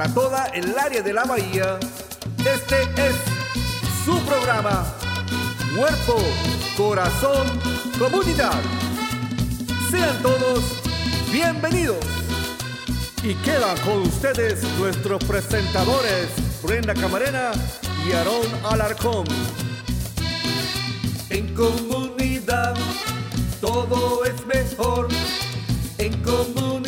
Para toda el área de la bahía, este es su programa. Cuerpo, corazón, comunidad. Sean todos bienvenidos. Y quedan con ustedes nuestros presentadores, Brenda Camarena y Aarón Alarcón. En comunidad todo es mejor. En comunidad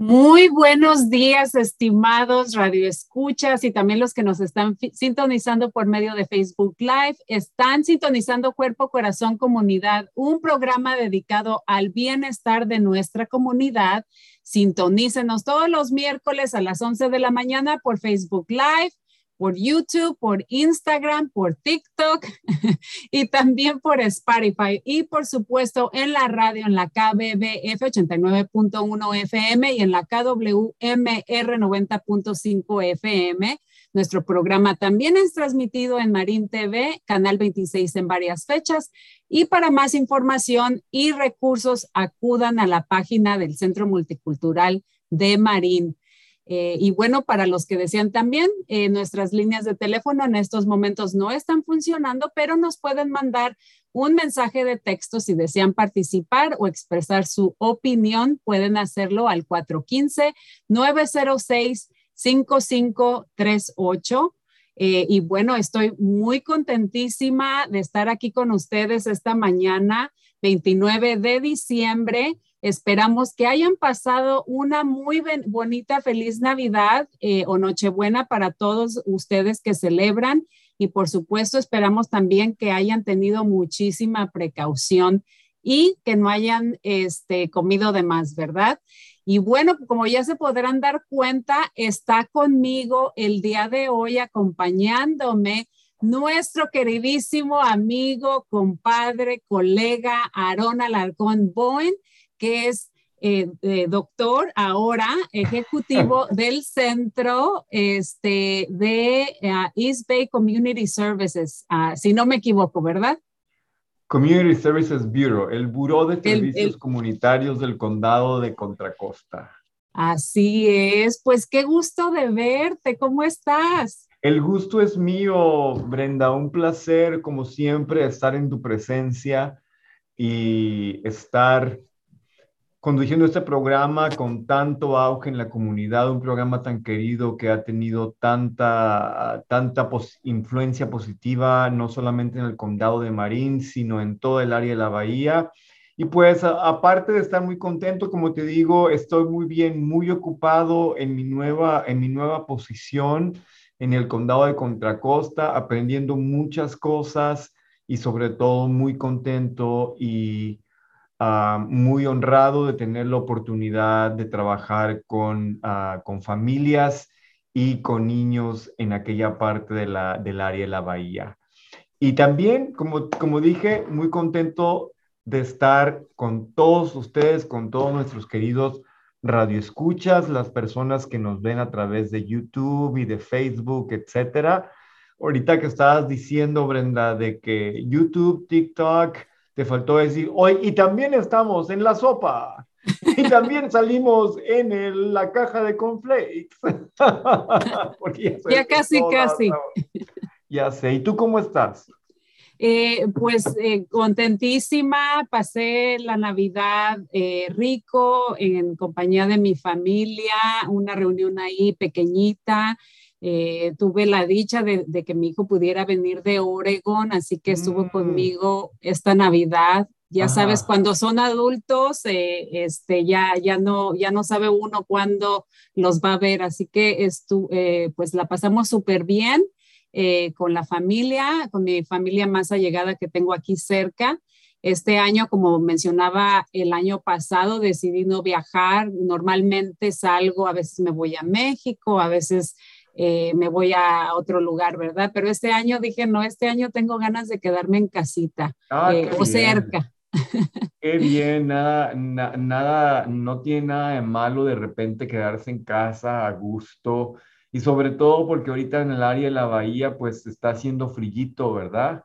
Muy buenos días, estimados radioescuchas y también los que nos están sintonizando por medio de Facebook Live. Están sintonizando Cuerpo, Corazón, Comunidad, un programa dedicado al bienestar de nuestra comunidad. Sintonícenos todos los miércoles a las 11 de la mañana por Facebook Live, por YouTube, por Instagram, por TikTok y también por Spotify y por supuesto en la radio en la KBBF 89.1 FM y en la KWMR 90.5 FM. Nuestro programa también es transmitido en Marín TV, Canal 26 en varias fechas. Y para más información y recursos, acudan a la página del Centro Multicultural de Marín. Eh, y bueno, para los que desean también, eh, nuestras líneas de teléfono en estos momentos no están funcionando, pero nos pueden mandar un mensaje de texto si desean participar o expresar su opinión. Pueden hacerlo al 415-906-5538. Eh, y bueno, estoy muy contentísima de estar aquí con ustedes esta mañana, 29 de diciembre. Esperamos que hayan pasado una muy bonita, feliz Navidad eh, o Nochebuena para todos ustedes que celebran. Y por supuesto, esperamos también que hayan tenido muchísima precaución y que no hayan este, comido de más, ¿verdad? Y bueno, como ya se podrán dar cuenta, está conmigo el día de hoy acompañándome nuestro queridísimo amigo, compadre, colega Aarón Alarcón Bowen, que es eh, eh, doctor ahora ejecutivo del centro este, de uh, East Bay Community Services, uh, si no me equivoco, ¿verdad? Community Services Bureau, el Buró de El- Servicios el- Comunitarios del Condado de Contra Costa. Así es, pues qué gusto de verte, ¿cómo estás? El gusto es mío, Brenda, un placer como siempre estar en tu presencia y estar conduciendo este programa con tanto auge en la comunidad, un programa tan querido que ha tenido tanta, tanta influencia positiva, no solamente en el condado de Marín, sino en todo el área de la bahía. Y pues aparte de estar muy contento, como te digo, estoy muy bien, muy ocupado en mi nueva, en mi nueva posición en el condado de Contra Costa, aprendiendo muchas cosas y sobre todo muy contento y ah, muy honrado de tener la oportunidad de trabajar con, ah, con familias y con niños en aquella parte de la, del área de la bahía. Y también, como, como dije, muy contento de estar con todos ustedes, con todos nuestros queridos radioescuchas, las personas que nos ven a través de YouTube y de Facebook, etcétera. Ahorita que estabas diciendo, Brenda, de que YouTube, TikTok, te faltó decir hoy, y también estamos en la sopa. Y también salimos en la caja de conflakes. ya, casi, casi. Ya sé. ¿Y tú cómo estás? Eh, pues eh, contentísima, pasé la Navidad eh, rico en compañía de mi familia, una reunión ahí pequeñita. Tuve la dicha de, que mi hijo pudiera venir de Oregon, así que estuvo mm. conmigo esta Navidad. Ya sabes, cuando son adultos, este, ya, ya, no, ya no sabe uno cuándo los va a ver, así que estu, pues la pasamos súper bien. Eh, con la familia, con mi familia más allegada que tengo aquí cerca. Este año, como mencionaba el año pasado, decidí no viajar. Normalmente salgo, a veces me voy a México, a veces eh, me voy a otro lugar, ¿verdad? Pero este año dije, no, este año tengo ganas de quedarme en casita ah, eh, o cerca. Qué bien, nada, nada, no tiene nada de malo de repente quedarse en casa a gusto y sobre todo porque ahorita en el área de la bahía pues está haciendo frillito, ¿verdad?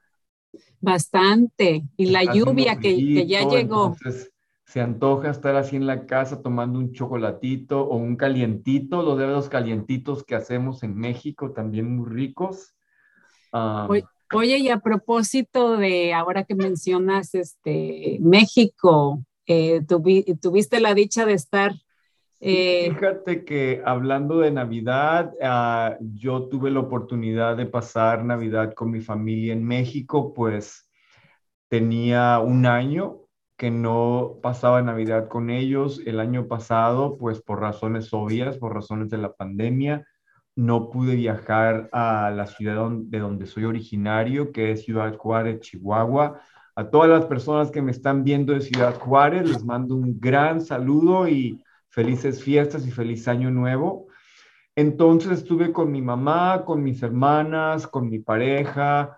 Bastante. Y la lluvia que, ya llegó. Entonces, se antoja estar así en la casa tomando un chocolatito o un calientito, los dedos calientitos que hacemos en México, también muy ricos. Oye, y a propósito de ahora que mencionas este México, eh, tuviste la dicha de estar eh, fíjate que hablando de Navidad, ah, yo tuve la oportunidad de pasar Navidad con mi familia en México, pues tenía un año que no pasaba Navidad con ellos. El año pasado, pues por razones obvias, por razones de la pandemia, no pude viajar a la ciudad de donde soy originario, que es Ciudad Juárez, Chihuahua. A todas las personas que me están viendo de Ciudad Juárez, les mando un gran saludo y felices fiestas y feliz año nuevo. Entonces estuve con mi mamá, con mis hermanas, con mi pareja.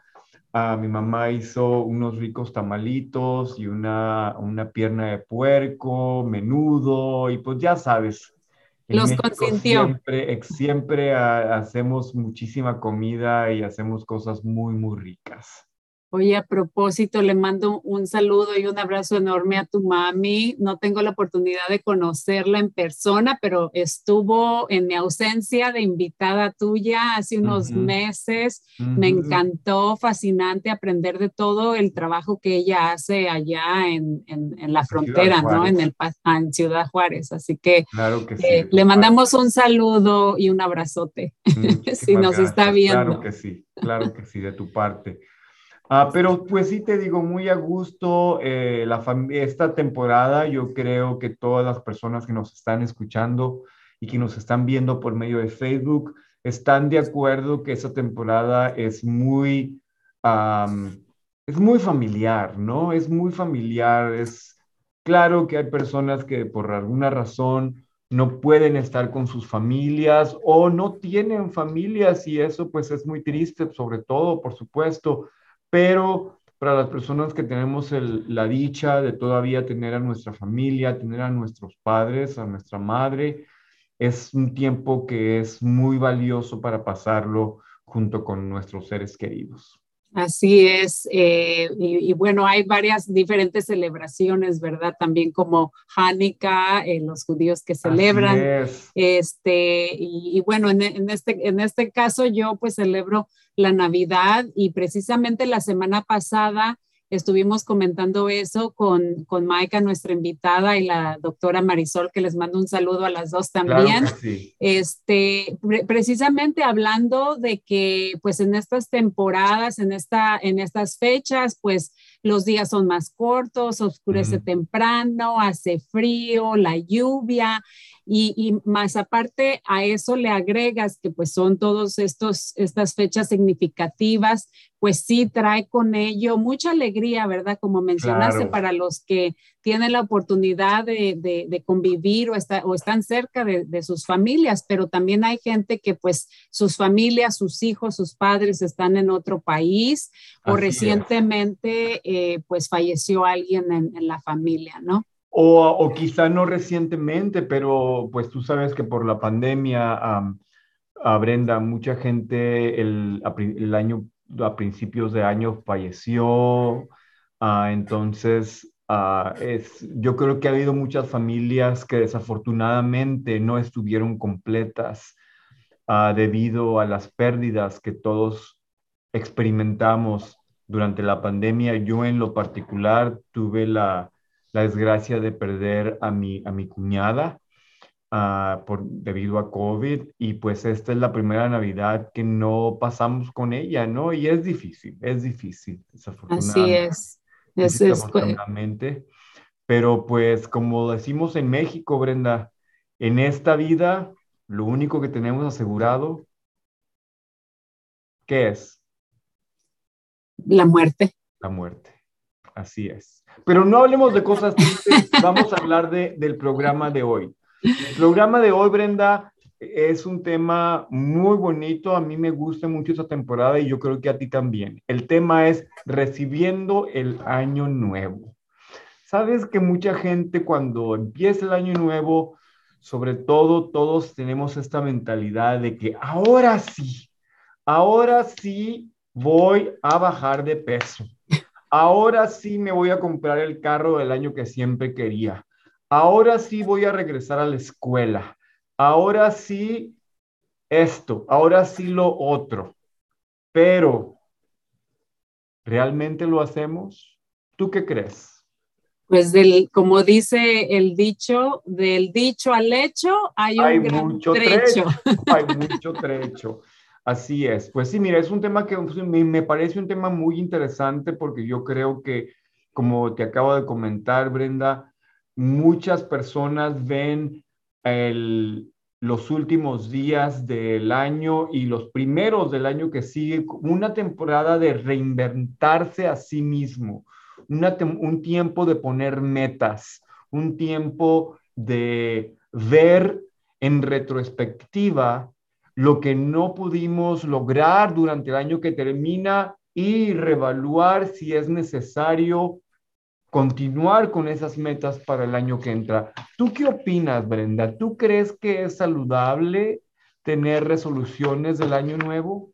Ah, mi mamá hizo unos ricos tamalitos y una, una pierna de puerco, menudo, y pues ya sabes. Los consintió. Siempre, siempre hacemos muchísima comida y hacemos cosas muy, muy ricas. Oye, a propósito, le mando un saludo y un abrazo enorme a tu mami. No tengo la oportunidad de conocerla en persona, pero estuvo en mi ausencia de invitada tuya hace unos meses. Me encantó, fascinante aprender de todo el trabajo que ella hace allá en, la frontera, ¿no? En, el, ah, en Ciudad Juárez. Así que, eh, le mandamos un saludo y un abrazote, si nos está viendo. Claro que sí, claro que sí, de tu parte. Ah, pero pues sí te digo, muy a gusto eh, la esta temporada. Yo creo que todas las personas que nos están escuchando y que nos están viendo por medio de Facebook están de acuerdo que esta temporada es muy, es muy familiar, ¿no? Es muy familiar. Es claro que hay personas que por alguna razón no pueden estar con sus familias o no tienen familias y eso pues es muy triste, sobre todo, por supuesto pero para las personas que tenemos la dicha de todavía tener a nuestra familia, tener a nuestros padres, a nuestra madre, es un tiempo que es muy valioso para pasarlo junto con nuestros seres queridos. Así es, eh, y, bueno, hay varias diferentes celebraciones, ¿verdad? También como Hanukkah, eh, los judíos que celebran. Este, y, bueno, en, este, en este caso yo pues celebro la Navidad y precisamente la semana pasada estuvimos comentando eso con, con Maika, nuestra invitada, y la doctora Marisol, que les mando un saludo a las dos también. Este, precisamente hablando de que pues en estas temporadas, en, esta, en estas fechas, pues los días son más cortos, oscurece temprano, hace frío, la lluvia. Y, más aparte a eso le agregas que pues son todos estos estas fechas significativas pues sí trae con ello mucha alegría, ¿verdad? Como mencionaste, para los que tienen la oportunidad de, convivir o, o, están cerca de, sus familias, pero también hay gente que pues sus familias, sus hijos, sus padres están en otro país o recientemente pues falleció alguien en, la familia, ¿no? o, quizá no recientemente, pero pues tú sabes que por la pandemia, a Brenda, mucha gente el, año, a principios de año falleció. Ah, entonces, ah, yo creo que ha habido muchas familias que desafortunadamente no estuvieron completas ah, debido a las pérdidas que todos experimentamos durante la pandemia. Yo en lo particular tuve la, la desgracia de perder a mi, a mi cuñada uh, por, debido a COVID y pues esta es la primera Navidad que no pasamos con ella, ¿no? Y es difícil, es difícil, desafortunadamente. Así es. es, desafortunadamente. Pero pues como decimos en México, Brenda, en esta vida lo único que tenemos asegurado, ¿qué es? La muerte. La muerte. Así es. Pero no hablemos de cosas tristes, vamos a hablar de, del programa de hoy. El programa de hoy, Brenda, es un tema muy bonito. A mí me gusta mucho esta temporada y yo creo que a ti también. El tema es recibiendo el año nuevo. Sabes que mucha gente cuando empieza el año nuevo, sobre todo todos tenemos esta mentalidad de que ahora sí, ahora sí voy a bajar de peso ahora sí me voy a comprar el carro del año que siempre quería. Ahora sí voy a regresar a la escuela. Ahora sí esto, ahora sí lo otro. Pero, ¿realmente lo hacemos? ¿Tú qué crees? Pues del, como dice el dicho, del dicho al hecho hay un gran mucho trecho. Hay mucho trecho. Así es. Pues sí, mira, es un tema que pues, me, parece un tema muy interesante porque yo creo que, como te acabo de comentar, Brenda, muchas personas ven los últimos días del año y los primeros del año que sigue una temporada de reinventarse a sí mismo, un tiempo de poner metas, un tiempo de ver en retrospectiva lo que no pudimos lograr durante el año que termina y reevaluar si es necesario continuar con esas metas para el año que entra. ¿Tú qué opinas, Brenda? ¿Tú crees que es saludable tener resoluciones del año nuevo?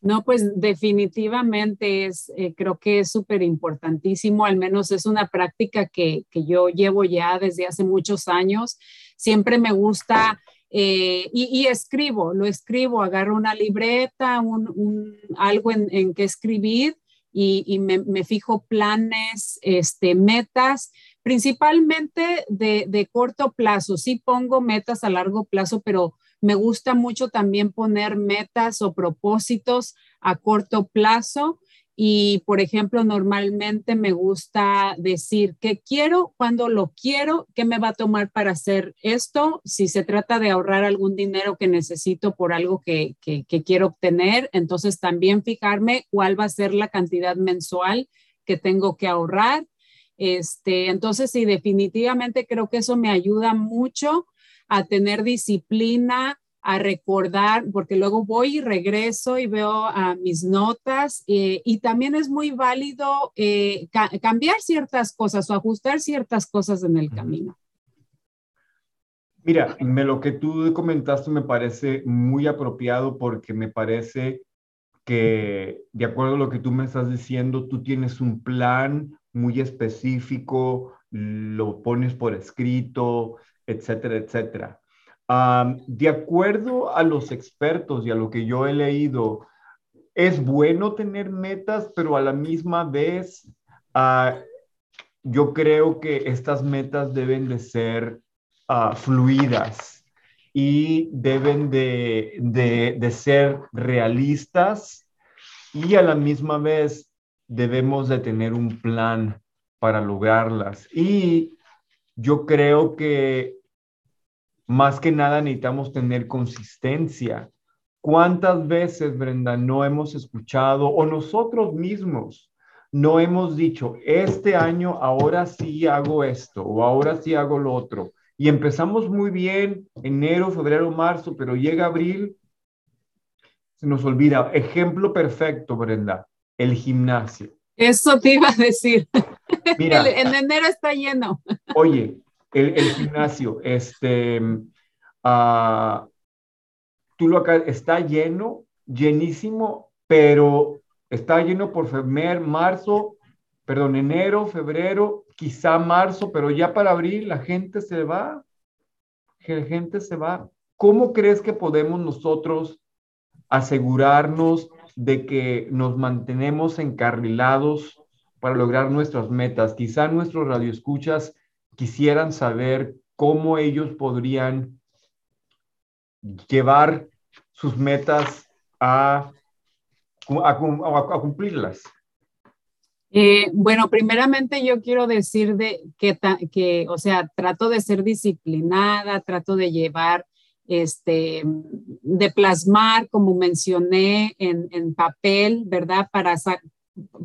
No, pues definitivamente es, eh, creo que es súper importantísimo, al menos es una práctica que, que, yo llevo ya desde hace muchos años. Siempre me gusta eh, y, escribo, lo escribo, agarro una libreta, un, algo en, que escribir y, me, fijo planes, este, metas, principalmente de, de, corto plazo. Sí pongo metas a largo plazo, pero me gusta mucho también poner metas o propósitos a corto plazo y, por ejemplo, normalmente me gusta decir qué quiero, cuándo lo quiero, qué me va a tomar para hacer esto. Si se trata de ahorrar algún dinero que necesito por algo que, que, quiero obtener, entonces también fijarme cuál va a ser la cantidad mensual que tengo que ahorrar. Este, entonces, sí, definitivamente creo que eso me ayuda mucho a tener disciplina, a recordar, porque luego voy y regreso y veo a mis notas eh, y también es muy válido eh, cambiar ciertas cosas o ajustar ciertas cosas en el camino. Mira, me, lo que tú comentaste me parece muy apropiado porque me parece que de acuerdo a lo que tú me estás diciendo, tú tienes un plan muy específico, lo pones por escrito, etcétera, etcétera de acuerdo a los expertos y a lo que yo he leído, es bueno tener metas, pero a la misma vez ah, yo creo que estas metas deben de ser ah, fluidas y deben de, de ser realistas y a la misma vez debemos de tener un plan para lograrlas. Y yo creo que más que nada necesitamos tener consistencia. ¿Cuántas veces, Brenda, no hemos escuchado o nosotros mismos no hemos dicho, este año ahora sí hago esto o ahora sí hago lo otro? Y empezamos muy bien, enero, febrero, marzo, pero llega abril, se nos olvida. Ejemplo perfecto, Brenda, el gimnasio. Eso te iba a decir. Mira, en enero está lleno. Oye, el, gimnasio, este, uh, tú lo acá, está lleno, llenísimo, pero está lleno por febrero, marzo, perdón, enero, febrero, quizá marzo, pero ya para abril la gente se va, la gente se va. ¿Cómo crees que podemos nosotros asegurarnos de que nos mantenemos encarrilados para lograr nuestras metas? Quizá nuestros radioescuchas quisieran saber cómo ellos podrían llevar sus metas a, cumplirlas. Eh, bueno, primeramente yo quiero decir de que, que, o sea, trato de ser disciplinada, trato de llevar, este, de plasmar, como mencioné, en, en papel, ¿verdad? Para,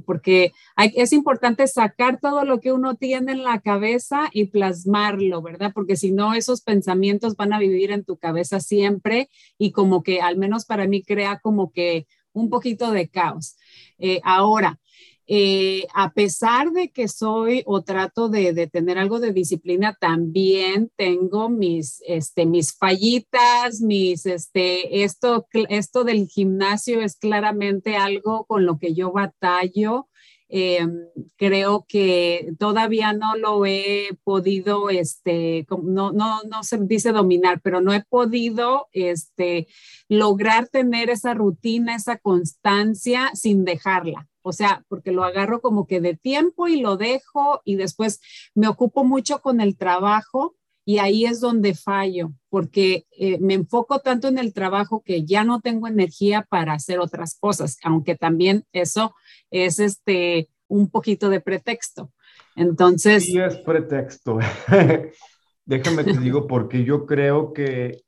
porque es importante sacar todo lo que uno tiene en la cabeza y plasmarlo, ¿verdad? Porque si no, esos pensamientos van a vivir en tu cabeza siempre y como que, al menos para mí, crea como que un poquito de caos. Eh, ahora, eh, a pesar de que soy o trato de, tener algo de disciplina, también tengo mis, este, mis fallitas, mis, este, esto, esto del gimnasio es claramente algo con lo que yo batallo. Em, creo que todavía no lo he podido, este, no, no, no se dice dominar, pero no he podido este, lograr tener esa rutina, esa constancia sin dejarla. O sea, porque lo agarro como que de tiempo y lo dejo y después me ocupo mucho con el trabajo y ahí es donde fallo, porque eh, me enfoco tanto en el trabajo que ya no tengo energía para hacer otras cosas, aunque también eso es este un poquito de pretexto. Entonces... Sí, es pretexto. Déjame te digo porque yo creo que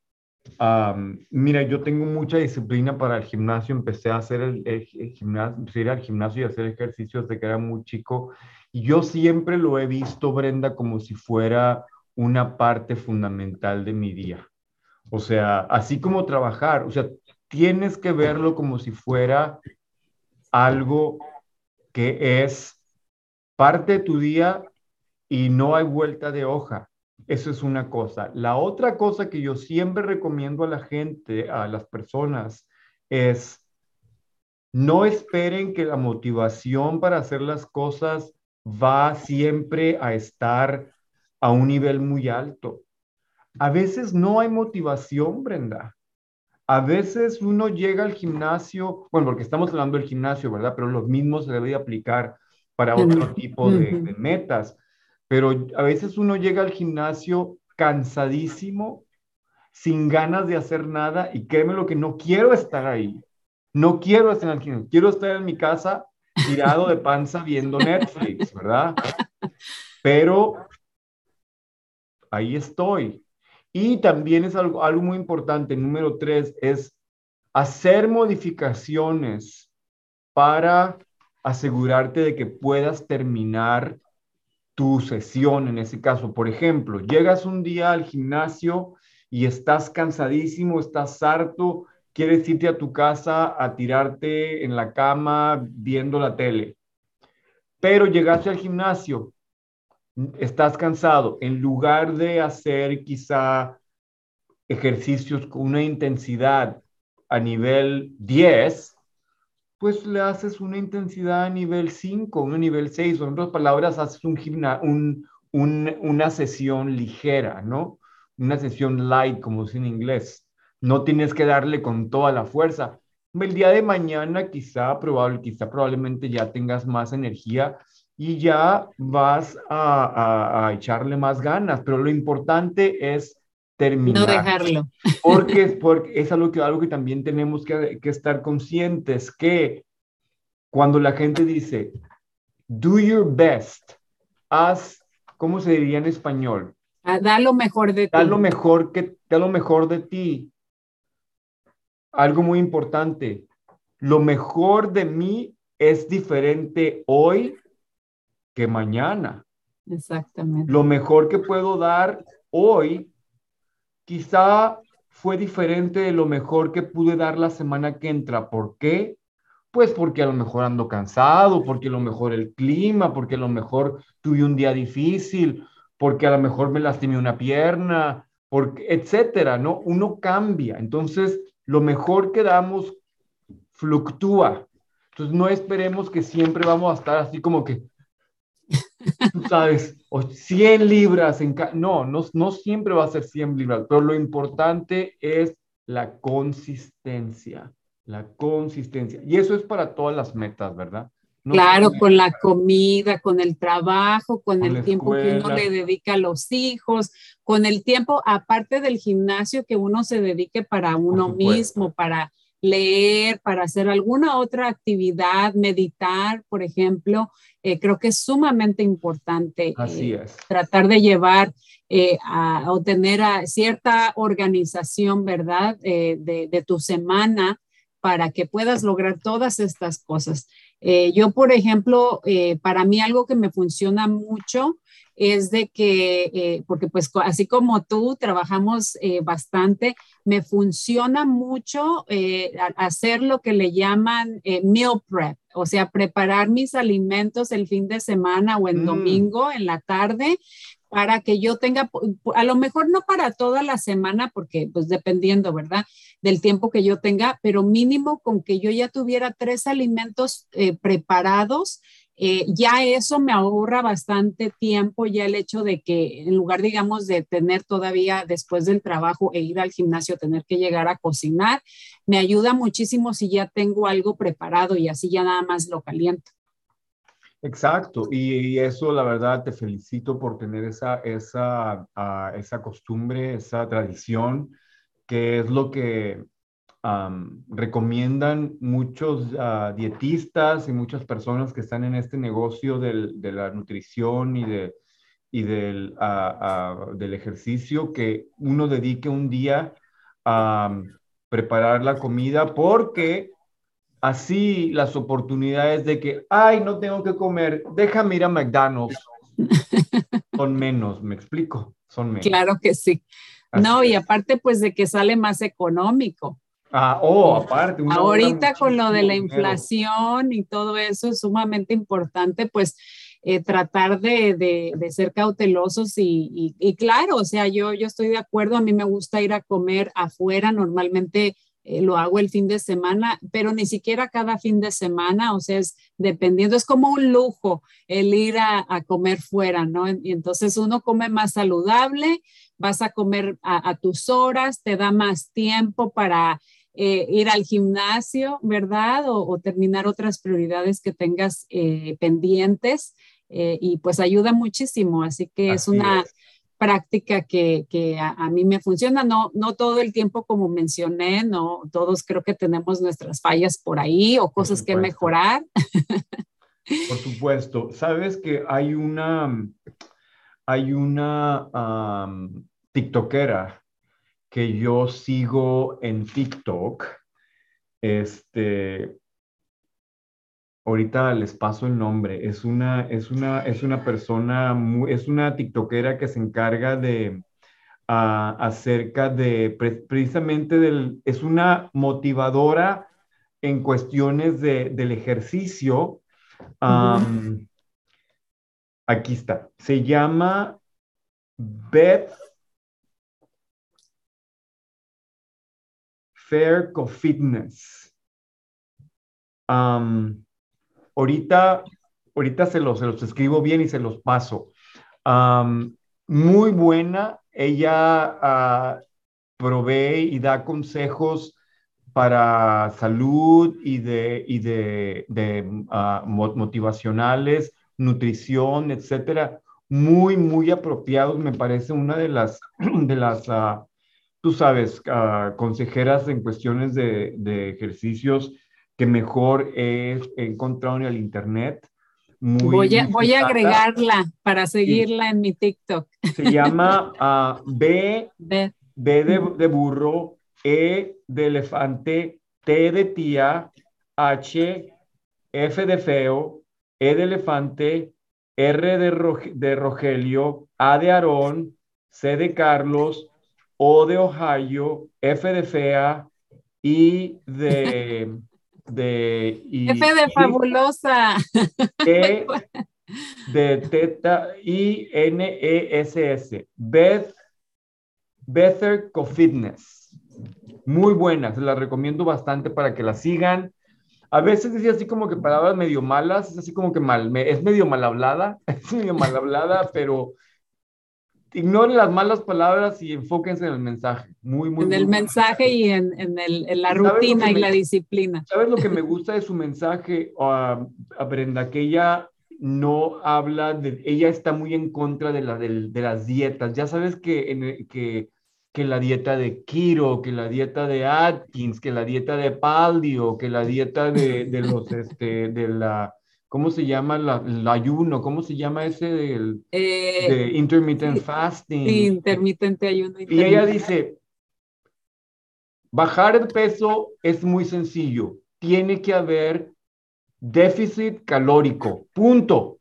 mira, yo tengo mucha disciplina para el gimnasio. Empecé a hacer el, gimnasio, ir al gimnasio y hacer ejercicios desde que era muy chico. Y yo siempre lo he visto, Brenda, como si fuera una parte fundamental de mi día. O sea, así como trabajar, o sea, tienes que verlo como si fuera algo que es parte de tu día y no hay vuelta de hoja. Eso es una cosa. La otra cosa que yo siempre recomiendo a la gente, a las personas, es no esperen que la motivación para hacer las cosas va siempre a estar a un nivel muy alto. A veces no hay motivación, Brenda. A veces uno llega al gimnasio, bueno, porque estamos hablando del gimnasio, ¿verdad? Pero lo mismo se debe aplicar para otro tipo de metas pero a veces uno llega al gimnasio cansadísimo, sin ganas de hacer nada y créeme lo que no quiero estar ahí. No quiero estar en el gimnasio, quiero estar en mi casa tirado de panza viendo Netflix, ¿verdad? Pero ahí estoy. Y también es algo, algo muy importante, número tres, es hacer modificaciones para asegurarte de que puedas terminar tu sesión en ese caso. Por ejemplo, llegas un día al gimnasio y estás cansadísimo, estás harto, quieres irte a tu casa a tirarte en la cama viendo la tele. Pero llegaste al gimnasio, estás cansado, en lugar de hacer quizá ejercicios con una intensidad a nivel 10, pues le haces una intensidad a nivel 5, un nivel 6, o en otras palabras, haces un, una sesión ligera, ¿no? Una sesión light, como es en inglés. No tienes que darle con toda la fuerza. El día de mañana quizá, probable, quizá probablemente ya tengas más energía y ya vas a, echarle más ganas, pero lo importante es terminar. No dejarlo. Porque, porque es algo que, algo que también tenemos que, que estar conscientes, que cuando la gente dice, do your best, haz, ¿cómo se diría en español? Ah, da lo mejor de ti. Da lo mejor, que, da lo mejor de ti. Algo muy importante, lo mejor de mí es diferente hoy que mañana. Exactamente. Lo mejor que puedo dar hoy quizá fue diferente de lo mejor que pude dar la semana que entra. ¿Por qué? Pues porque a lo mejor ando cansado, porque a lo mejor el clima, porque a lo mejor tuve un día difícil, porque a lo mejor me lastimé una pierna, porque, etcétera, ¿no? Uno cambia. Entonces, lo mejor que damos fluctúa. Entonces, no esperemos que siempre vamos a estar así como que, tú sabes, o 100 libras en no, no, no siempre va a ser 100 libras, pero lo importante es la consistencia, la consistencia. Y eso es para todas las metas, ¿verdad? claro, con la comida, con el trabajo, con, el tiempo que uno le dedica a los hijos, con el tiempo, aparte del gimnasio, que uno se dedique para uno mismo, para leer, para hacer alguna otra actividad, meditar, por ejemplo, eh, creo que es sumamente importante eh, tratar de llevar eh, a, obtener a cierta organización, ¿verdad?, de, de, tu semana para que puedas lograr todas estas cosas. yo, por ejemplo, para mí algo que me funciona mucho es de que, eh, porque pues así como tú trabajamos eh, bastante, me funciona mucho eh, hacer lo que le llaman meal prep, o sea, preparar mis alimentos el fin de semana o el mm. domingo en la tarde para que yo tenga, a lo mejor no para toda la semana, porque pues dependiendo, ¿verdad? Del tiempo que yo tenga, pero mínimo con que yo ya tuviera tres alimentos preparados eh, ya eso me ahorra bastante tiempo, ya el hecho de que en lugar, digamos, de tener todavía después del trabajo e ir al gimnasio, tener que llegar a cocinar, me ayuda muchísimo si ya tengo algo preparado y así ya nada más lo caliento. Exacto, y, eso la verdad te felicito por tener esa, esa, ah, esa costumbre, esa tradición, que es lo que recomiendan muchos ah, dietistas y muchas personas que están en este negocio de la nutrición y, de, y del, ah, ah, del ejercicio, que uno dedique un día a preparar la comida porque así las oportunidades de que, ay, no tengo que comer, déjame ir a McDonald's, son menos, me explico, son menos. Claro que sí. no, y aparte pues de que sale más económico. Ah, oh, aparte. Ahorita con lo de la inflación y todo eso es sumamente importante, pues eh, tratar de, de, ser cautelosos y, y, claro, o sea, yo, yo estoy de acuerdo, a mí me gusta ir a comer afuera, normalmente eh, lo hago el fin de semana, pero ni siquiera cada fin de semana, o sea, es dependiendo, es como un lujo el ir a, a comer fuera, ¿no? Y entonces uno come más saludable, vas a comer a, a tus horas, te da más tiempo para eh, ir al gimnasio, ¿verdad? O, terminar otras prioridades que tengas eh, pendientes eh, y pues ayuda muchísimo. Así que es una práctica que, a, mí me funciona, no, no todo el tiempo como mencioné, no, todos creo que tenemos nuestras fallas por ahí o cosas que mejorar. Por supuesto, sabes que hay una, hay una tiktokera que yo sigo en TikTok, este, ahorita les paso el nombre, es una, es una, es una persona, es una TikTokera que se encarga de, uh, acerca de, precisamente del, es una motivadora en cuestiones de, del ejercicio. Aquí está, se llama Beth Fair Co-Fitness. ahorita, ahorita se los, escribo bien y se los paso. muy buena. Ella uh, provee y da consejos para salud y de, y de, de ah, motivacionales, nutrición, etcétera, muy, muy apropiados. Me parece una de las, de las uh, tú sabes, uh, consejeras en cuestiones de, de, ejercicios que mejor he encontrado en el Internet. voy, a, voy a agregarla para seguirla en mi TikTok. Se llama uh, B, B, B de, de, burro, E de elefante, T de tía, H, F de feo, E de elefante, R de, de Rogelio, A de Aarón, C de Carlos, o de Ohio, F de Fea, I de de I, F de fabulosa. E de teta I N E S S. Beth Better Co-Fitness. Muy buena, se la recomiendo bastante para que la sigan. A veces decía así como que palabras medio malas, es así como que mal, me- es medio mal hablada, es medio mal hablada, pero ignoren las malas palabras y enfóquense en el mensaje. Muy, muy en el muy mensaje y en, en el- en la ¿Sabes lo rutina y me- la disciplina. ¿Sabes lo que me gusta de su mensaje a, a Brenda? Que ella no habla de, ella está muy en contra de, la, del- de las dietas. Ya sabes que, en que, que la dieta de Kiro, que la dieta de Atkins, que la dieta de Paldio, que la dieta de, de los, este, de la, ¿cómo se llama? La, el ayuno, ¿cómo se llama ese del, Eh, de intermittent fasting? intermitente ayuno. Y ella intermitente. dice, bajar el peso es muy sencillo. Tiene que haber déficit calórico. Punto.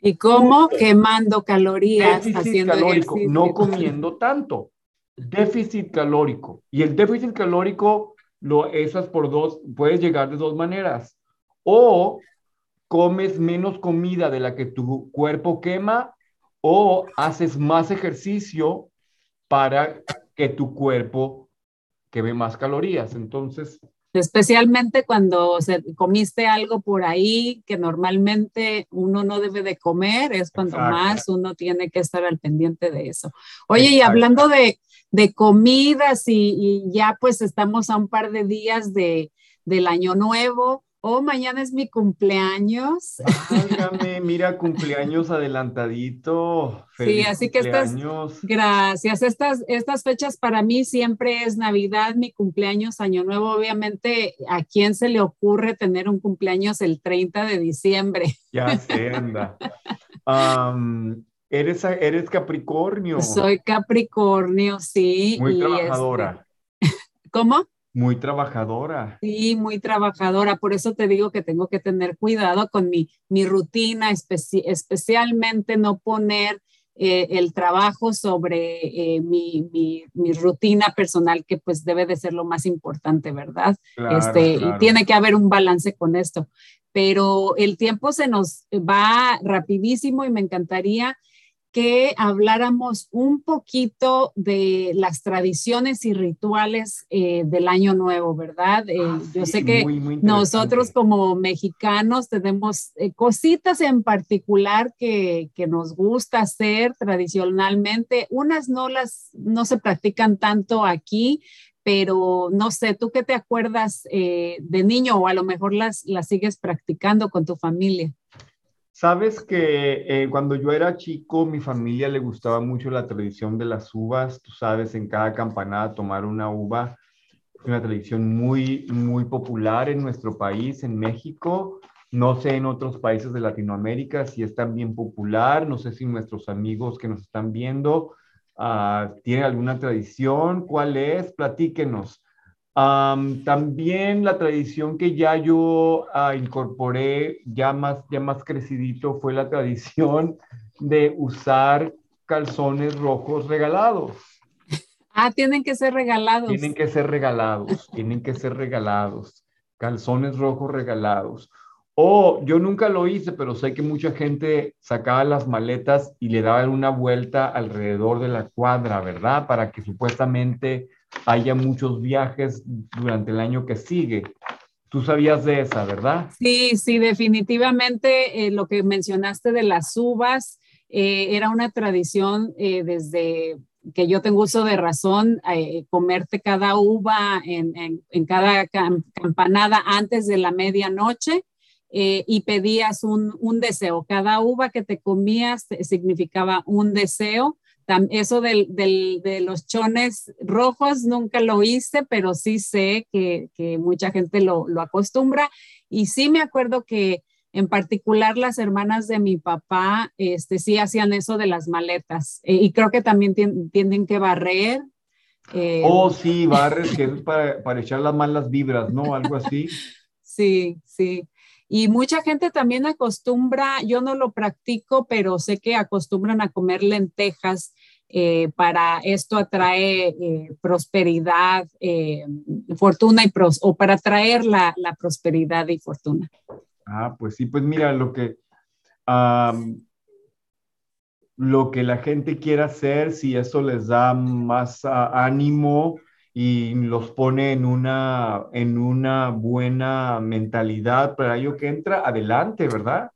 ¿Y cómo? Quemando calorías, Déficit haciendo calórico, ejercicio. no comiendo tanto. Déficit calórico. Y el déficit calórico, lo esas por dos, puedes llegar de dos maneras. O comes menos comida de la que tu cuerpo quema, o haces más ejercicio para que tu cuerpo queme más calorías. Entonces, Especialmente cuando se, comiste algo por ahí que normalmente uno no debe de comer, es cuando Exacto. más uno tiene que estar al pendiente de eso. Oye, y hablando de, de comidas y, y ya pues estamos a un par de días de, del año nuevo. Oh, mañana es mi cumpleaños. Válgame, mira, cumpleaños adelantadito. Sí, así que cumpleaños. Gracias. Estas, estas fechas para mí siempre es Navidad, mi cumpleaños, Año Nuevo. Obviamente, ¿a quién se le ocurre tener un cumpleaños el 30 de diciembre? Ya sé, anda. Eres, eres Capricornio. Soy Capricornio, sí. muy y este, trabajadora. ¿Cómo? Muy trabajadora. Sí, muy trabajadora. Por eso te digo que tengo que tener cuidado con mi, mi rutina, especi- especialmente no poner eh, el trabajo sobre eh, mi, mi- mi rutina personal, que pues debe de ser lo más importante, ¿verdad? Claro, este, claro. Y tiene que haber un balance con esto. Pero el tiempo se nos va rapidísimo y me encantaría que habláramos un poquito de las tradiciones y rituales eh, del Año Nuevo, ¿verdad? Eh, Ah, yo sí, sé que muy, muy nosotros como mexicanos tenemos eh, cositas en particular que, que nos gusta hacer tradicionalmente. Unas no las, no se practican tanto aquí, pero no sé, ¿tú qué te acuerdas de niño o a lo mejor las, las sigues practicando con tu familia? Sabes que eh, cuando yo era chico, mi familia le gustaba mucho la tradición de las uvas. Tú sabes, en cada campanada tomar una uva es una tradición muy, muy popular en nuestro país, en México. No sé en otros países de Latinoamérica si es también popular. No sé si nuestros amigos que nos están viendo ah, tienen alguna tradición. ¿Cuál es? Platíquenos. Am, también la tradición que ya yo ah, incorporé, ya más, ya más crecidito, fue la tradición de usar calzones rojos regalados. Ah, tienen que ser regalados. Tienen que ser regalados, tienen que ser regalados. Calzones rojos regalados. O yo nunca lo hice, pero sé que mucha gente sacaba las maletas y le daban una vuelta alrededor de la cuadra, ¿verdad? Para que supuestamente haya muchos viajes durante el año que sigue. Tú sabías de esa, ¿verdad? Sí, sí, definitivamente eh, lo que mencionaste de las uvas eh, era una tradición eh, desde que yo tengo uso de razón, comerte cada uva en, en, en cada cam- campanada antes de la medianoche. eh, y pedías un, un deseo. Cada uva que te comías significaba un deseo. Eso del, del- de los chones rojos nunca lo hice, pero sí sé que, que mucha gente lo, lo acostumbra. Y sí me acuerdo que en particular las hermanas de mi papá este, sí hacían eso de las maletas. Eh, y creo que también tien- tienen que barrer. eh, Oh, sí, barres, que es para, para echar las malas vibras, ¿no? Algo así. Sí, sí. Y mucha gente también acostumbra, yo no lo practico, pero sé que acostumbran a comer lentejas eh, para esto atrae eh, prosperidad, eh, fortuna y pros, o para atraer la, la, prosperidad y fortuna. Ah, pues sí, pues mira, lo que, lo que la gente quiera hacer, si eso les da más ánimo y los pone en una, en una buena mentalidad para ello que entra, adelante, ¿verdad?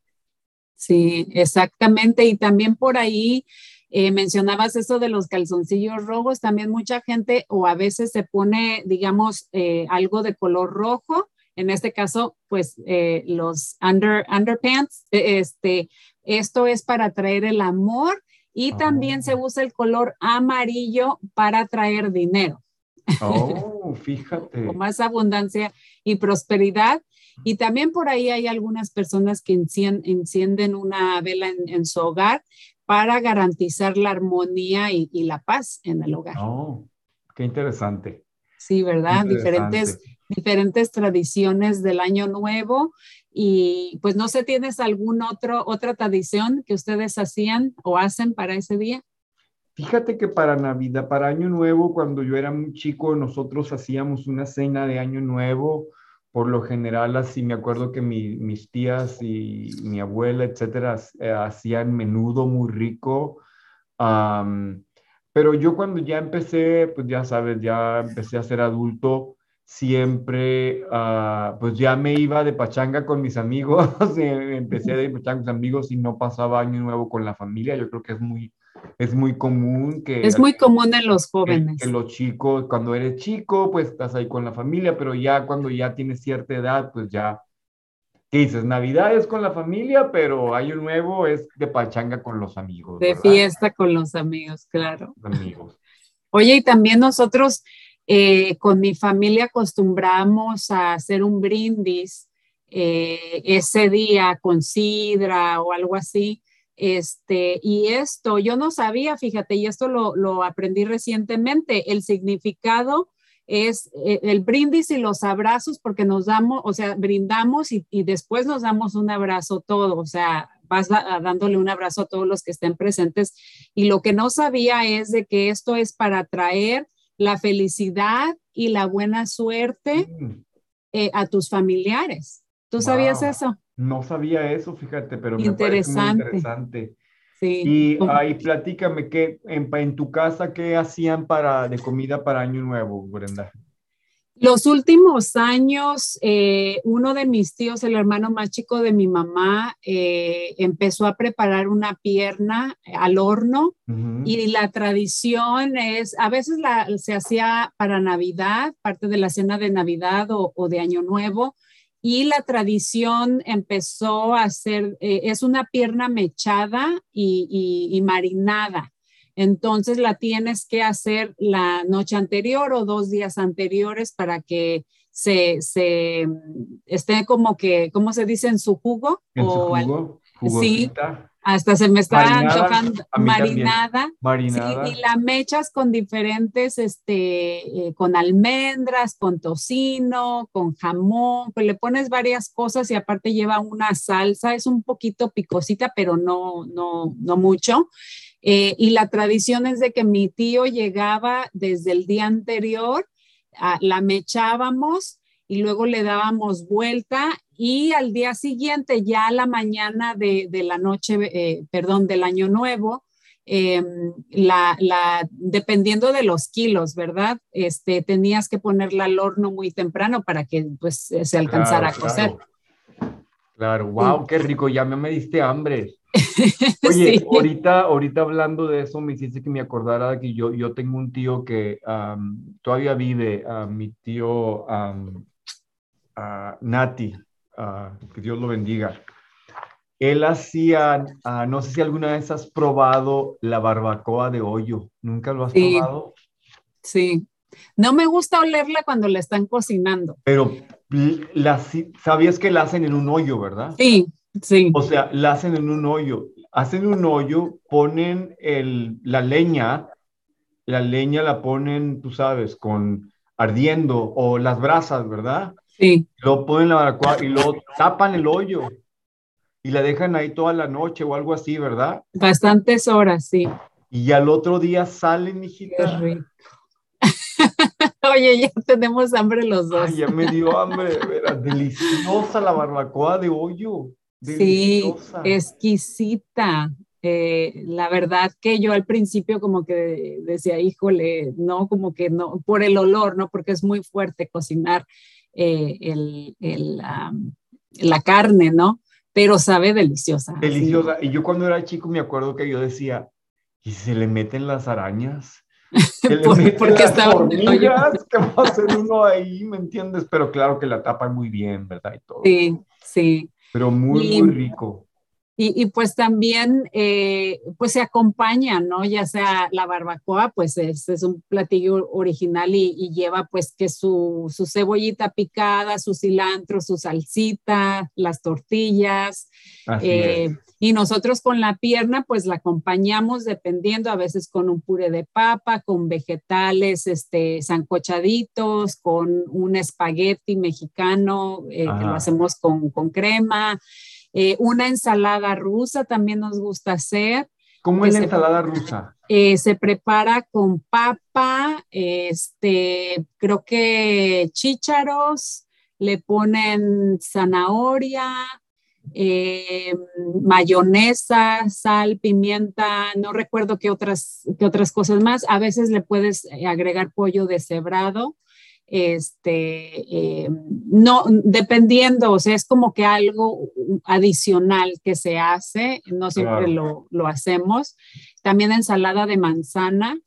Sí, exactamente. Y también por ahí eh, mencionabas eso de los calzoncillos rojos. También mucha gente o a veces se pone, digamos, eh, algo de color rojo. En este caso, pues eh, los under, underpants. Este, esto es para traer el amor y también se ah. usa el color amarillo para traer dinero. Oh, fíjate. Con más abundancia y prosperidad. Y también por ahí hay algunas personas que encienden una vela en, su hogar para garantizar la armonía y, la paz en el hogar. Oh, qué interesante. Sí, ¿verdad? Diferentes, diferentes tradiciones del año nuevo. Y pues no sé, ¿tienes alguna otra tradición que ustedes hacían o hacen para ese día? Fíjate que para Navidad, para Año Nuevo, cuando yo era muy chico, nosotros hacíamos una cena de Año Nuevo. Por lo general, así me acuerdo que mis tías y mi abuela, etcétera, eh, hacían menudo muy rico. pero yo cuando ya empecé, pues ya sabes, ya empecé a ser adulto, siempre, ah, pues ya me iba de pachanga con mis amigos, empecé de pachanga con mis amigos y no pasaba año nuevo con la familia. Yo creo que es muy, es muy común que... Es muy común en los jóvenes. Que, los chicos, cuando eres chico, pues estás ahí con la familia, pero ya cuando ya tienes cierta edad, pues ya... ¿Qué dices? Navidad es con la familia, pero Año Nuevo es de pachanga con los amigos. De fiesta con los amigos, claro. amigos. Oye, y también nosotros eh, con mi familia acostumbramos a hacer un brindis eh, ese día con sidra o algo así este, y esto yo no sabía, fíjate, y esto lo, aprendí recientemente, el significado es eh, el brindis y los abrazos porque nos damos, o sea, brindamos y, después nos damos un abrazo todo, o sea, vas dándole un abrazo a todos los que estén presentes. Y lo que no sabía es de que esto es para traer la felicidad y la buena suerte mm. eh, a tus familiares. ¿Tú sabías eso? No sabía eso, fíjate, pero me parece muy interesante. Sí. Y ahí platícame, ¿qué, en, tu casa, ¿qué hacían para, de comida para Año Nuevo, Brenda? Los últimos años, eh, uno de mis tíos, el hermano más chico de mi mamá, eh, empezó a preparar una pierna al horno y la tradición es, a veces la, se hacía para Navidad, parte de la cena de Navidad o, o de Año Nuevo, y la tradición empezó a ser, eh, es una pierna mechada y, marinada. Entonces la tienes que hacer la noche anterior o dos días anteriores para que se, se esté como que, ¿cómo se dice? En su jugo. En su jugo, sí, hasta se me está chocando. Marinada. Marinada. y la mechas con diferentes, este, eh, con almendras, con tocino, con jamón, pues le pones varias cosas y aparte lleva una salsa, es un poquito picosita, pero no, no, no mucho. Eh, y la tradición es de que mi tío llegaba desde el día anterior, la mechábamos y luego le dábamos vuelta y al día siguiente, ya a la mañana de, la noche, eh, perdón, del año nuevo, em, la, dependiendo de los kilos, ¿verdad? Este, tenías que ponerla al horno muy temprano para que pues se alcanzara a cocer. Claro. wow, qué rico, ya me, diste hambre. Oye, ahorita, ahorita hablando de eso, me hiciste que me acordara que yo, yo tengo un tío que todavía vive, mi tío Nati, que Dios lo bendiga. Él hacía, no sé si alguna vez has probado la barbacoa de hoyo. ¿Nunca lo has probado? Sí. No me gusta olerla cuando la están cocinando. Pero la, sabías que la hacen en un hoyo, ¿verdad? Sí, sí. O sea, la hacen en un hoyo. Hacen un hoyo, ponen el, la leña, la leña la ponen, tú sabes, con ardiendo o las brasas, ¿verdad? Sí. Lo ponen en la barbacoa y lo tapan el hoyo y la dejan ahí toda la noche o algo así, ¿verdad? Bastantes horas, sí. Y al otro día sale, Qué mijita. rico. Oye, ya tenemos hambre los dos. Ay, ya me dio hambre, de veras. Deliciosa la barbacoa de hoyo. Sí, Deliciosa. exquisita. Eh, la verdad que yo al principio como que decía, híjole, no, como que no, por el olor, ¿no? Porque es muy fuerte cocinar eh, el, el, am, la carne, ¿no? Pero sabe deliciosa. Deliciosa. Y yo cuando era chico me acuerdo que yo decía, ¿y se le meten las arañas? ¿Que le Por- meten porque las hoyo. hormigas? ¿Qué va a hacer uno ahí? ¿Me entiendes? Pero claro que la tapan muy bien, ¿verdad? Y todo. Sí, sí. Pero muy, Y- muy rico. Y, y pues también, eh, pues se acompaña, ¿no? Ya sea la barbacoa, pues es, es un platillo original y, y lleva pues que su, su cebollita picada, su cilantro, su salsita, las tortillas. Eh, y nosotros con la pierna, pues la acompañamos dependiendo, a veces con un puré de papa, con vegetales, este, sancochaditos, con un espagueti mexicano, eh, que lo Ajá. hacemos con, con crema. Eh, una ensalada rusa también nos gusta hacer. ¿Cómo es la ensalada rusa? Eh, se prepara con papa, este, creo que chícharos, le ponen zanahoria, eh, mayonesa, sal, pimienta, no recuerdo qué otras, qué otras cosas más. A veces le puedes agregar pollo deshebrado. Este, eh, no, dependiendo, o sea, es como que algo adicional que se hace, no siempre Claro. lo, lo hacemos. También ensalada de manzana,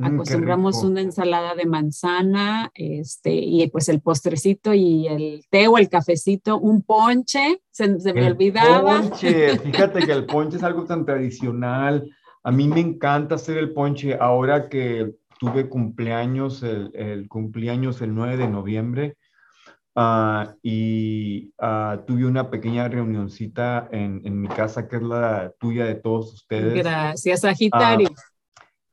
Mm, acostumbramos una ensalada de manzana, este, y pues el postrecito y el té o el cafecito, un ponche, se, se me El olvidaba. ponche, fíjate que el ponche es algo tan tradicional. A mí me encanta hacer el ponche. Ahora que tuve cumpleaños, el, el cumpleaños el 9 de noviembre, ah, y ah, tuve una pequeña reunioncita en, en mi casa, que es la tuya de todos ustedes. Gracias, Sagitario.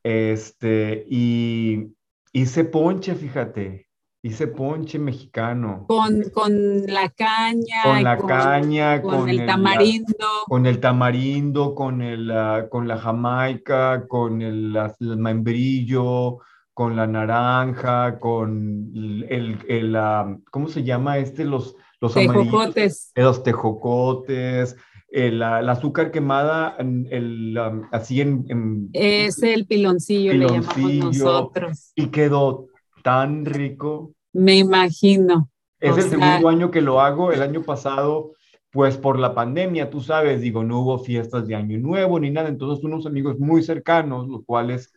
Este, y hice ponche, fíjate, hice ponche mexicano. con, con la caña, Con la caña, con, con el el- tamarindo. con el tamarindo, con, el, ah, con la jamaica, con el, el membrillo, con la naranja, con el, el- ah, ¿cómo se llama este? Los, los Tejocotes. los tejocotes, el, ah, el azúcar quemada, el, así en, en- Es el piloncillo, le llamamos Piloncillo. nosotros. y quedó tan rico. Me imagino. Es O el sea- segundo año que lo hago. El año pasado, pues por la pandemia, tú sabes, digo, no hubo fiestas de Año Nuevo ni nada. Entonces, unos amigos muy cercanos, los cuales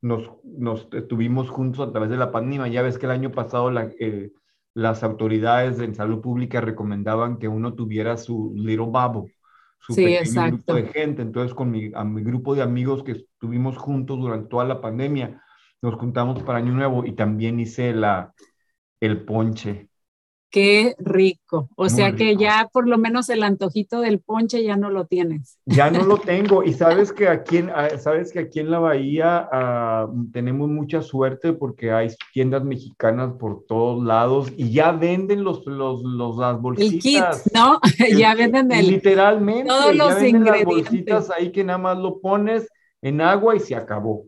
nos, nos estuvimos juntos a través de la pandemia. Ya ves que el año pasado la, eh, las autoridades en salud pública recomendaban que uno tuviera su little bubble, su Sí, pequeño exacto. grupo de gente. Entonces, con mi, a mi grupo de amigos que estuvimos juntos durante toda la pandemia, nos juntamos para Año Nuevo y también hice la, el ponche. Qué rico. O Muy sea que rico. ya por lo menos el antojito del ponche ya no lo tienes. Ya no lo tengo. Y sabes que aquí en, ah, sabes que aquí en la Bahía ah, tenemos mucha suerte porque hay tiendas mexicanas por todos lados y ya venden los, los, los las El kit, bolsitas. ¿no? El ya venden el... Literalmente, todos ya los venden las ingredientes. bolsitas ahí que nada más lo pones en agua y se acabó.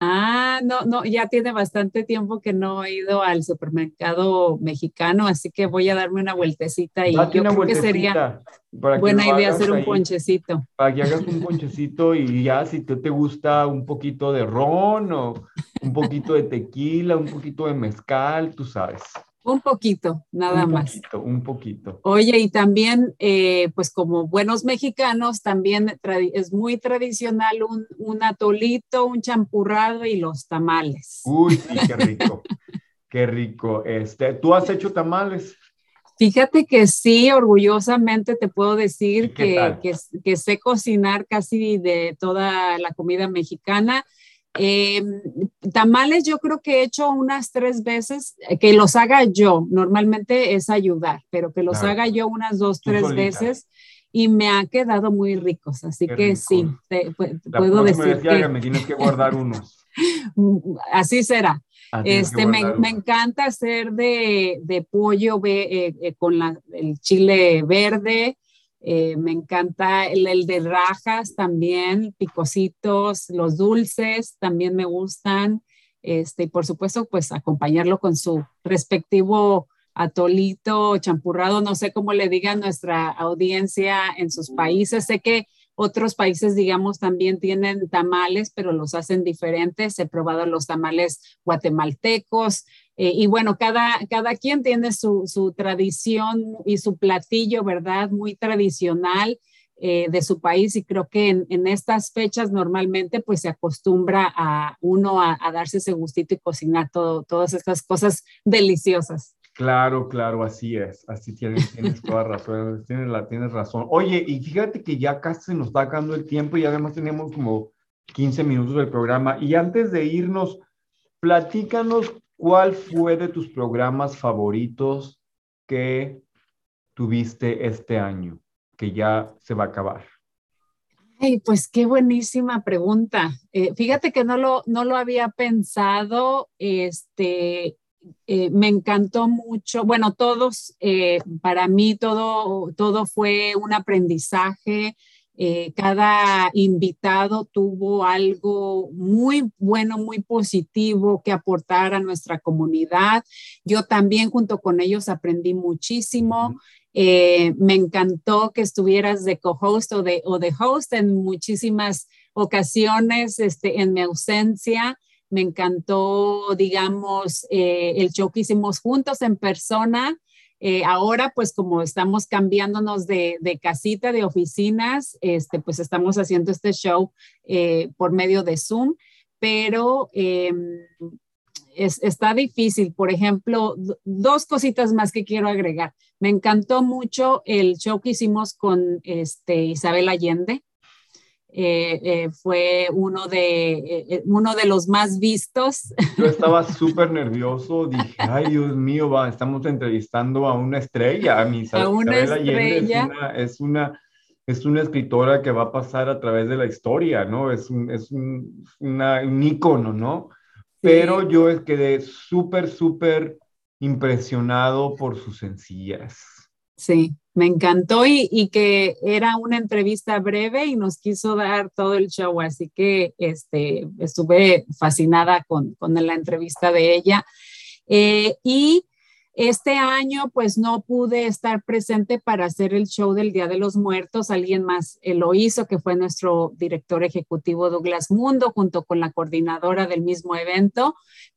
Ah, no, no, ya tiene bastante tiempo que no he ido al supermercado mexicano, así que voy a darme una vueltecita y Date yo una creo que sería que buena idea hacer un ahí. ponchecito. para que hagas un ponchecito y ya si te, te gusta un poquito de ron o un poquito de tequila, un poquito de mezcal, tú sabes. Un poquito, nada un más. Poquito, un poquito. Oye, y también, eh, pues como buenos mexicanos, también es muy tradicional un, un atolito, un champurrado y los tamales. Uy, sí, qué rico. qué rico. Este, ¿tú has hecho tamales? Fíjate que sí, orgullosamente te puedo ¿Y decir que, que, que sé cocinar casi de toda la comida mexicana. Eh, tamales yo creo que he hecho unas tres veces, eh, que los haga yo, normalmente es ayudar, pero que los Claro. haga yo unas dos, Tú tres solita. veces y me ha quedado muy ricos, así Qué que rico. sí, te, pu- La puedo decir que que me tienes que guardar unos. así será. Ah, Este, me, encanta hacer de, de pollo eh, eh, con la, el chile verde, Eh, me encanta el, de rajas también, picositos, los dulces también me gustan. Este, y por supuesto, pues acompañarlo con su respectivo atolito, champurrado, no sé cómo le diga nuestra audiencia en sus países. Sé que otros países, digamos, también tienen tamales, pero los hacen diferentes. He probado los tamales guatemaltecos. Eh, y bueno, cada, cada quien tiene su, su, tradición y su platillo, ¿verdad? Muy tradicional. Eh, de su país y creo que en, en, estas fechas normalmente pues se acostumbra a uno a, a darse ese gustito y cocinar todo, todas estas cosas deliciosas. Claro, claro, así es, así tienes, tienes toda razón, tienes, razón. Oye, y fíjate que ya casi nos está acabando el tiempo y además tenemos como 15 minutos del programa. Y antes de irnos, platícanos cuál fue de tus programas favoritos que tuviste este año, que ya se va a acabar. Ay, pues qué buenísima pregunta. Eh, fíjate que no lo, no lo había pensado. Este, eh, me encantó mucho. Bueno, todos, eh, para mí todo, todo fue un aprendizaje. Eh, cada invitado tuvo algo muy bueno, muy positivo que aportar a nuestra comunidad. Yo también junto con ellos aprendí muchísimo. Eh, me encantó que estuvieras de co-host o de, o de host en muchísimas ocasiones este, en mi ausencia. Me encantó, digamos, eh, el show que hicimos juntos en persona. Eh, ahora, pues como estamos cambiándonos de, casita, de oficinas, este, pues estamos haciendo este show eh, por medio de Zoom, pero es, está difícil. Por ejemplo, dos cositas más que quiero agregar. Me encantó mucho el show que hicimos con este, Isabel Allende. Eh, eh, fue uno de, eh, uno de los más vistos. Yo estaba súper nervioso, dije, ay Dios mío, va, estamos entrevistando a una estrella, a mi a una estrella. Es una, es una, es, una, escritora que va a pasar a través de la historia, ¿no? Es un, es un, una, un ícono, ¿no? Pero sí. yo quedé súper, súper impresionado por sus sencillas. Sí, me encantó y, y, que era una entrevista breve y nos quiso dar todo el show, así que este, estuve fascinada con, con la entrevista de ella. Eh, y este año pues no pude estar presente para hacer el show del Día de los Muertos, alguien más eh, lo hizo, que fue nuestro director ejecutivo Douglas Mundo, junto con la coordinadora del mismo evento,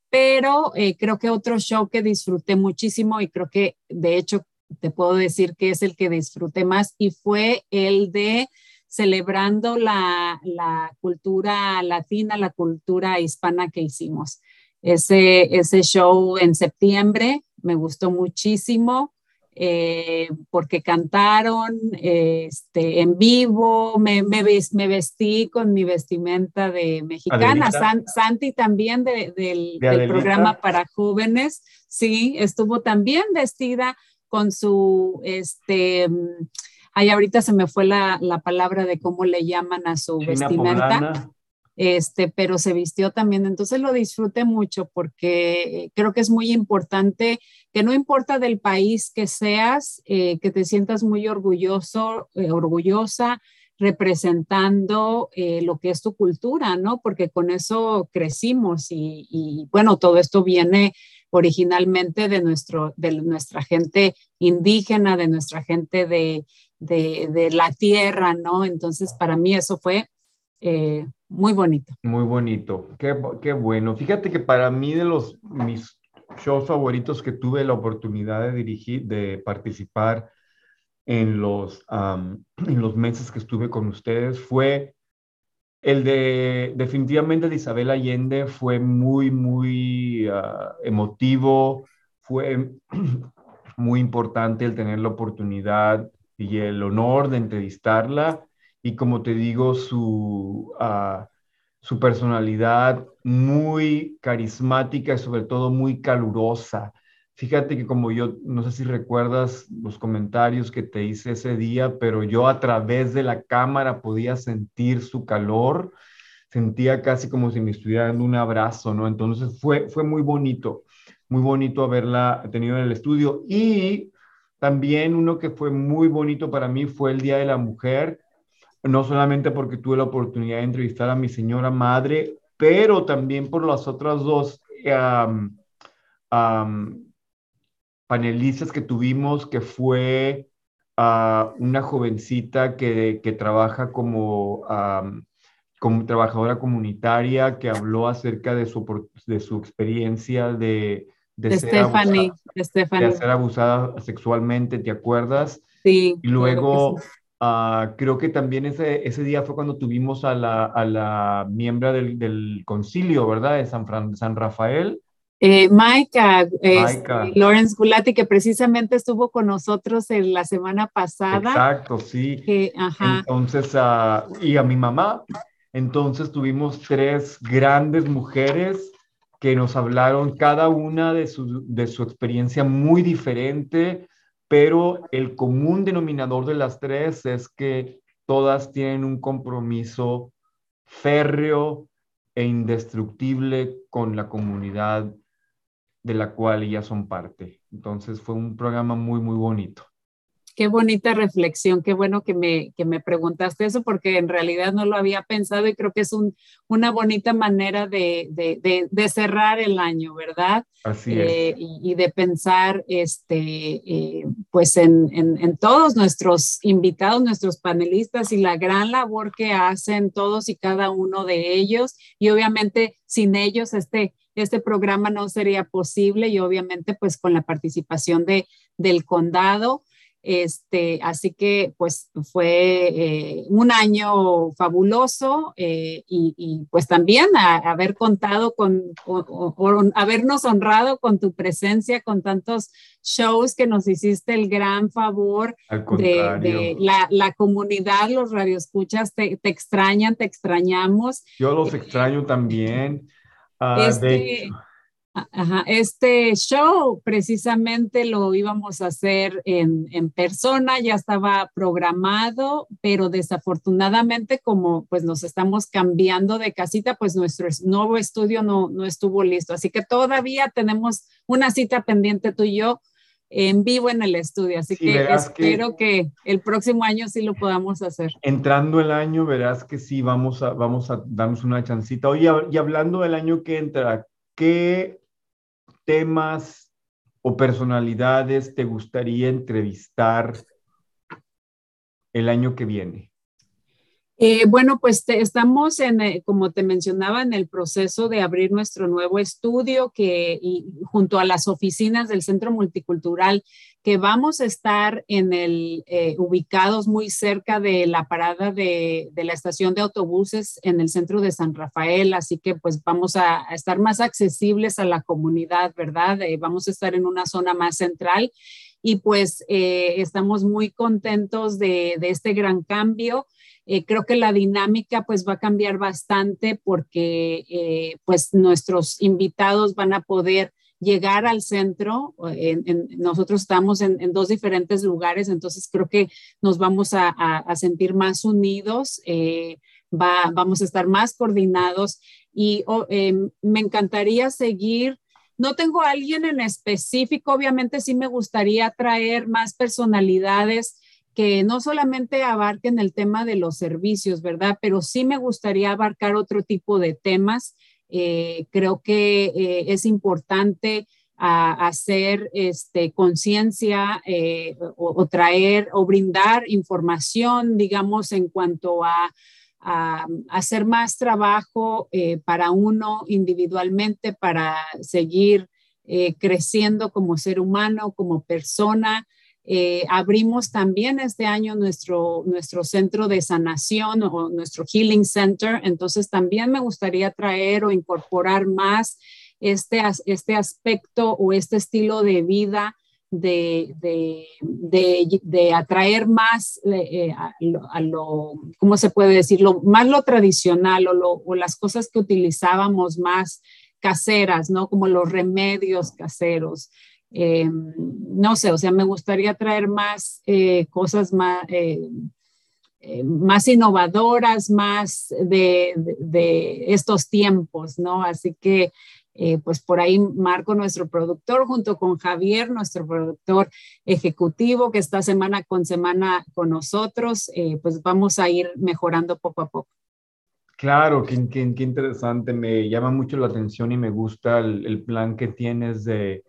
pero eh, creo que otro show que disfruté muchísimo y creo que de hecho te puedo decir que es el que disfruté más y fue el de celebrando la, la, cultura latina, la cultura hispana que hicimos. Ese, ese show en septiembre me gustó muchísimo eh, porque cantaron este, en vivo, me, me, me, vestí con mi vestimenta de mexicana, San, Santi también de, del, ¿De del programa para jóvenes, sí, estuvo también vestida con su, este, ahí ahorita se me fue la, la, palabra de cómo le llaman a su China vestimenta. Poblana. Este, pero se vistió también, entonces lo disfruté mucho porque creo que es muy importante que no importa del país que seas, eh, que te sientas muy orgulloso, eh, orgullosa, representando eh, lo que es tu cultura, ¿no? Porque con eso crecimos y, y, bueno, todo esto viene originalmente de, nuestro, de nuestra gente indígena, de nuestra gente de, de, la tierra, ¿no? Entonces, para mí eso fue eh, muy bonito. Muy bonito, qué, qué, bueno. Fíjate que para mí de los mis shows favoritos que tuve la oportunidad de dirigir, de participar en los, en los meses que estuve con ustedes fue el de definitivamente de Isabel Allende fue muy, muy emotivo, fue muy importante el tener la oportunidad y el honor de entrevistarla. Y como te digo, su, uh, su personalidad muy carismática y sobre todo muy calurosa. Fíjate que como yo, no sé si recuerdas los comentarios que te hice ese día, pero yo a través de la cámara podía sentir su calor, sentía casi como si me estuviera dando un abrazo, ¿no? Entonces fue, fue muy bonito, muy bonito haberla tenido en el estudio y También uno que fue muy bonito para mí fue el Día de la Mujer, no solamente porque tuve la oportunidad de entrevistar a mi señora madre, pero también por las otras dos panelistas que tuvimos, que fue uh, una jovencita que, que trabaja como, como, trabajadora comunitaria, que habló acerca de su, de su experiencia de, de, ser abusada, de, ser abusada sexualmente, ¿te acuerdas? Sí. Y luego... Uh, creo que también ese, ese día fue cuando tuvimos a la, a la miembro del, del concilio, ¿verdad? De San, Fran, San Rafael, eh, Maika, este, Lawrence Gulati, que precisamente estuvo con nosotros en la semana pasada. Exacto, sí. Entonces, uh, y a mi mamá. Entonces tuvimos tres grandes mujeres que nos hablaron cada una de su, de su experiencia muy diferente, pero el común denominador de las tres es que todas tienen un compromiso férreo e indestructible con la comunidad de la cual ellas son parte. Entonces fue un programa muy, muy bonito. Qué bonita reflexión, qué bueno que me, que me preguntaste eso porque en realidad no lo había pensado y creo que es un, una bonita manera de, de, de, cerrar el año, ¿verdad? Así es. Eh, y, de pensar este, eh, pues en, en, en, todos nuestros invitados, nuestros panelistas y la gran labor que hacen todos y cada uno de ellos y obviamente sin ellos este este programa no sería posible y obviamente pues con la participación de, del condado. Este, así que pues fue eh, un año fabuloso eh, y, pues también haber contado con, habernos honrado con tu presencia, con tantos shows que nos hiciste el gran favor de, la, la, comunidad, los radioescuchas te, te extrañan, te extrañamos. Yo los extraño también. Ah, este, este show precisamente lo íbamos a hacer en, en, persona, ya estaba programado, pero desafortunadamente como pues nos estamos cambiando de casita, pues nuestro nuevo estudio no, no estuvo listo. Así que todavía tenemos una cita pendiente tú y yo en vivo en el estudio, así que espero que, el próximo año sí lo podamos hacer. Entrando el año, verás que sí, vamos a, vamos a darnos una chancita. Oye, y hablando del año que entra, ¿qué temas o personalidades te gustaría entrevistar el año que viene? Eh, bueno, pues estamos en, eh, como te mencionaba, en el proceso de abrir nuestro nuevo estudio que junto a las oficinas del Centro Multicultural que vamos a estar en el eh, ubicados muy cerca de la parada de, la estación de autobuses en el centro de San Rafael, así que pues vamos a, estar más accesibles a la comunidad, ¿verdad? vamos a estar en una zona más central y pues estamos muy contentos de, de este gran cambio. Eh, creo que la dinámica pues va a cambiar bastante porque eh, pues nuestros invitados van a poder llegar al centro. nosotros estamos en, dos diferentes lugares, entonces creo que nos vamos a, sentir más unidos, eh, va, vamos a estar más coordinados y oh, me encantaría seguir. No tengo a alguien en específico, obviamente sí me gustaría traer más personalidades que no solamente abarquen el tema de los servicios, ¿verdad? Pero sí me gustaría abarcar otro tipo de temas. Eh, creo que eh, es importante hacer este, conciencia eh, o, traer o brindar información, digamos, en cuanto a hacer más trabajo para uno individualmente, para seguir creciendo como ser humano, como persona. Eh, abrimos también este año nuestro, nuestro centro de sanación o nuestro Healing Center, entonces también me gustaría traer o incorporar más este, este aspecto o este estilo de vida de, de, de, atraer más eh, a, lo, ¿cómo se puede decir? más lo tradicional o, lo, o las cosas que utilizábamos más caseras, ¿no? Como los remedios caseros. Eh, no sé, o sea, me gustaría traer más eh, cosas más, eh, más innovadoras, más de, de, estos tiempos, ¿no? Así que pues por ahí Marco, nuestro productor, junto con Javier, nuestro productor ejecutivo, que está semana con semana con nosotros, pues vamos a ir mejorando poco a poco. Claro, qué, qué, interesante, me llama mucho la atención y me gusta el, plan que tienes de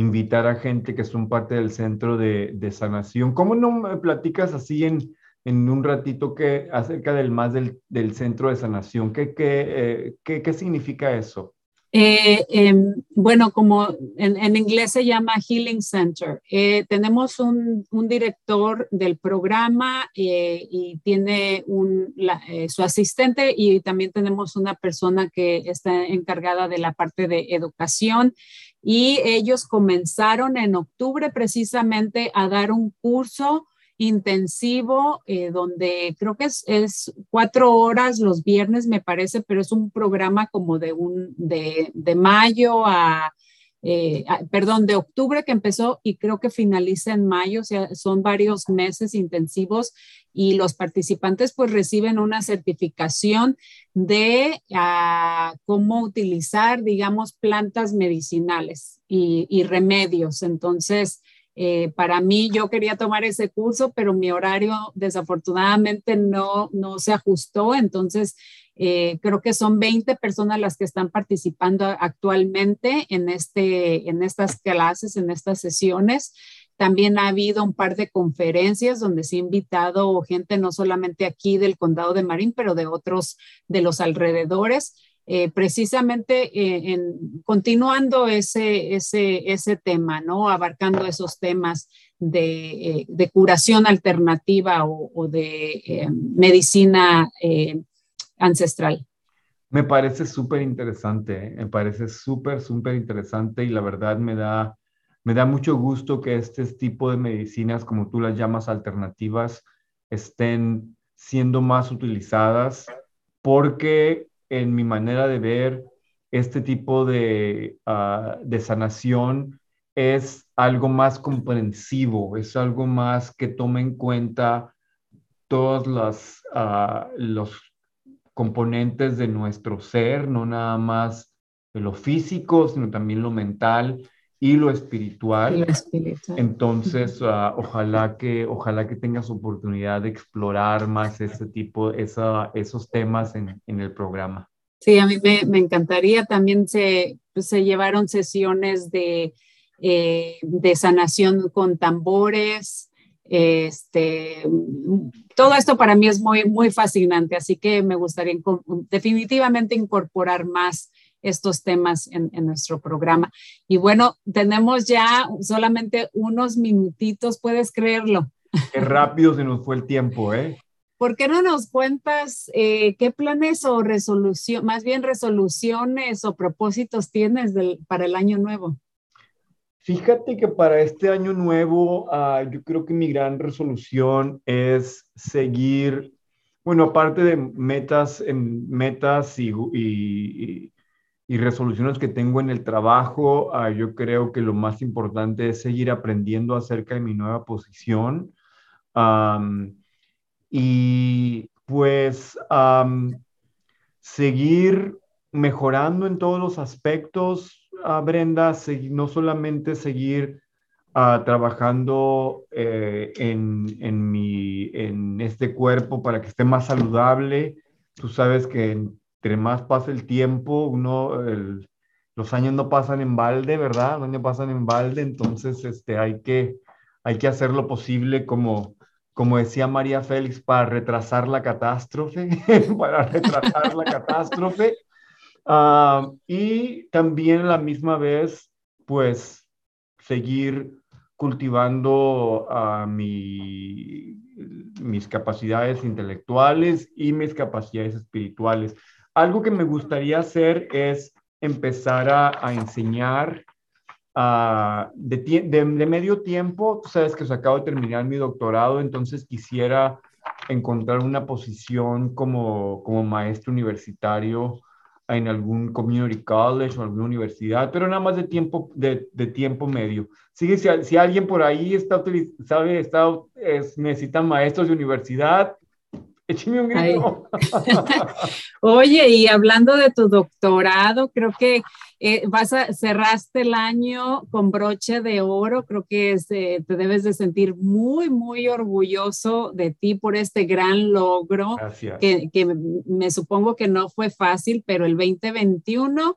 invitar a gente que son parte del centro de, sanación. ¿Cómo no me platicas así en, en un ratito que, acerca del más del, del centro de sanación? ¿Qué, qué, eh, qué, qué significa eso? Eh, eh, bueno, como en, inglés se llama Healing Center. Eh, tenemos un, un, director del programa eh, y tiene un, la, su asistente y también tenemos una persona que está encargada de la parte de educación y ellos comenzaron en octubre precisamente a dar un curso intensivo, eh, donde creo que es, es, cuatro horas los viernes, me parece, pero es un programa como de, un, de, de mayo a, eh, a, perdón, de octubre que empezó y creo que finaliza en mayo, o sea, son varios meses intensivos y los participantes pues reciben una certificación de uh, cómo utilizar, digamos, plantas medicinales y, y remedios. Entonces, eh, para mí, yo quería tomar ese curso, pero mi horario desafortunadamente no, no se ajustó. Entonces, eh, creo que son 20 personas las que están participando actualmente en, este, en estas clases, en estas sesiones. También ha habido un par de conferencias donde se ha invitado gente no solamente aquí del condado de Marín, pero de otros de los alrededores eh, precisamente eh, en, continuando ese, ese, ese tema, ¿no? Abarcando esos temas de, eh, de curación alternativa o, de medicina ancestral. Me parece súper interesante, me parece súper, súper interesante y la verdad me da, me da mucho gusto que este tipo de medicinas, como tú las llamas alternativas, estén siendo más utilizadas porque en mi manera de ver este tipo de, uh, de sanación es algo más comprensivo, es algo más que toma en cuenta todos las, uh, los componentes de nuestro ser, no nada más de lo físico, sino también lo mental y lo espiritual. Y lo espiritual. Entonces, uh, ojalá, que, ojalá que tengas oportunidad de explorar más ese tipo, esa, esos temas en, en, el programa. Sí, a mí me, me encantaría. También se, pues, se llevaron sesiones de, eh, de sanación con tambores. Este, todo esto para mí es muy, muy fascinante, así que me gustaría definitivamente incorporar más estos temas en, en, nuestro programa. Y bueno, tenemos ya solamente unos minutitos, ¿puedes creerlo? Qué rápido se nos fue el tiempo, ¿eh? ¿Por qué no nos cuentas eh, qué planes o resolución, más bien resoluciones o propósitos tienes del, para el año nuevo? Fíjate que para este año nuevo, uh, yo creo que mi gran resolución es seguir, bueno, aparte de metas, en metas y, y, y resoluciones que tengo en el trabajo, uh, yo creo que lo más importante es seguir aprendiendo acerca de mi nueva posición. Y pues seguir mejorando en todos los aspectos, uh, Brenda, no solamente seguir uh, trabajando eh, en, en, mi, en este cuerpo para que esté más saludable. Tú sabes que entre más pasa el tiempo, uno, los años no pasan en balde, ¿verdad? Los años pasan en balde, entonces este, hay, que, hay que hacer lo posible como, como decía María Félix, para retrasar la catástrofe, para retrasar la catástrofe. Uh, y también a la misma vez, pues, seguir cultivando uh, mi, mis capacidades intelectuales y mis capacidades espirituales. Algo que me gustaría hacer es empezar a, a enseñar uh, de, de, medio tiempo. Tú sabes que os acabo de terminar mi doctorado, entonces quisiera encontrar una posición como, como maestro universitario en algún community college o alguna universidad, pero nada más de tiempo, de, de tiempo medio. Si, alguien por ahí está, sabe, está, es, necesita maestros de universidad, Écheme un grito. Oye, y hablando de tu doctorado, creo que eh, vas a cerraste el año con broche de oro. Creo que te debes de sentir muy, muy orgulloso de ti por este gran logro. Gracias. Que, que me supongo que no fue fácil, pero el 2021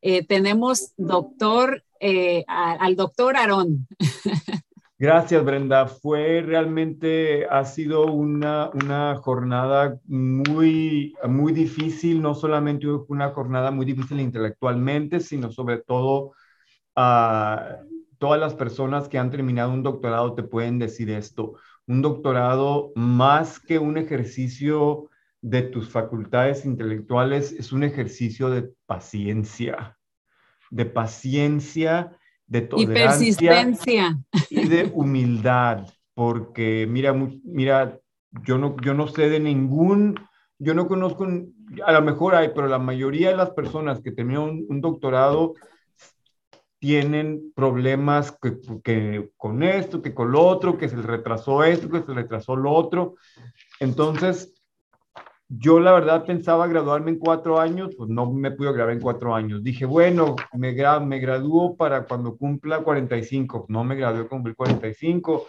eh, tenemos doctor, eh, al doctor Aarón. Gracias, Brenda. Fue realmente, ha sido una, una jornada muy, muy difícil, no solamente una jornada muy difícil intelectualmente, sino sobre todo a todas las personas que han terminado un doctorado te pueden decir esto. Un doctorado, más que un ejercicio de tus facultades intelectuales, es un ejercicio de paciencia, de paciencia de tolerancia y persistencia y de humildad, porque mira, mira, yo no, yo no sé de ningún, yo no conozco, a lo mejor hay, pero la mayoría de las personas que terminan un, doctorado tienen problemas que, que, con esto, que con lo otro, que se les retrasó esto, que se les retrasó lo otro. Entonces, yo la verdad pensaba graduarme en cuatro años, pues no me pude graduar en cuatro años. Dije, bueno, me, me gradúo para cuando cumpla 45. No me gradué cumplir 45,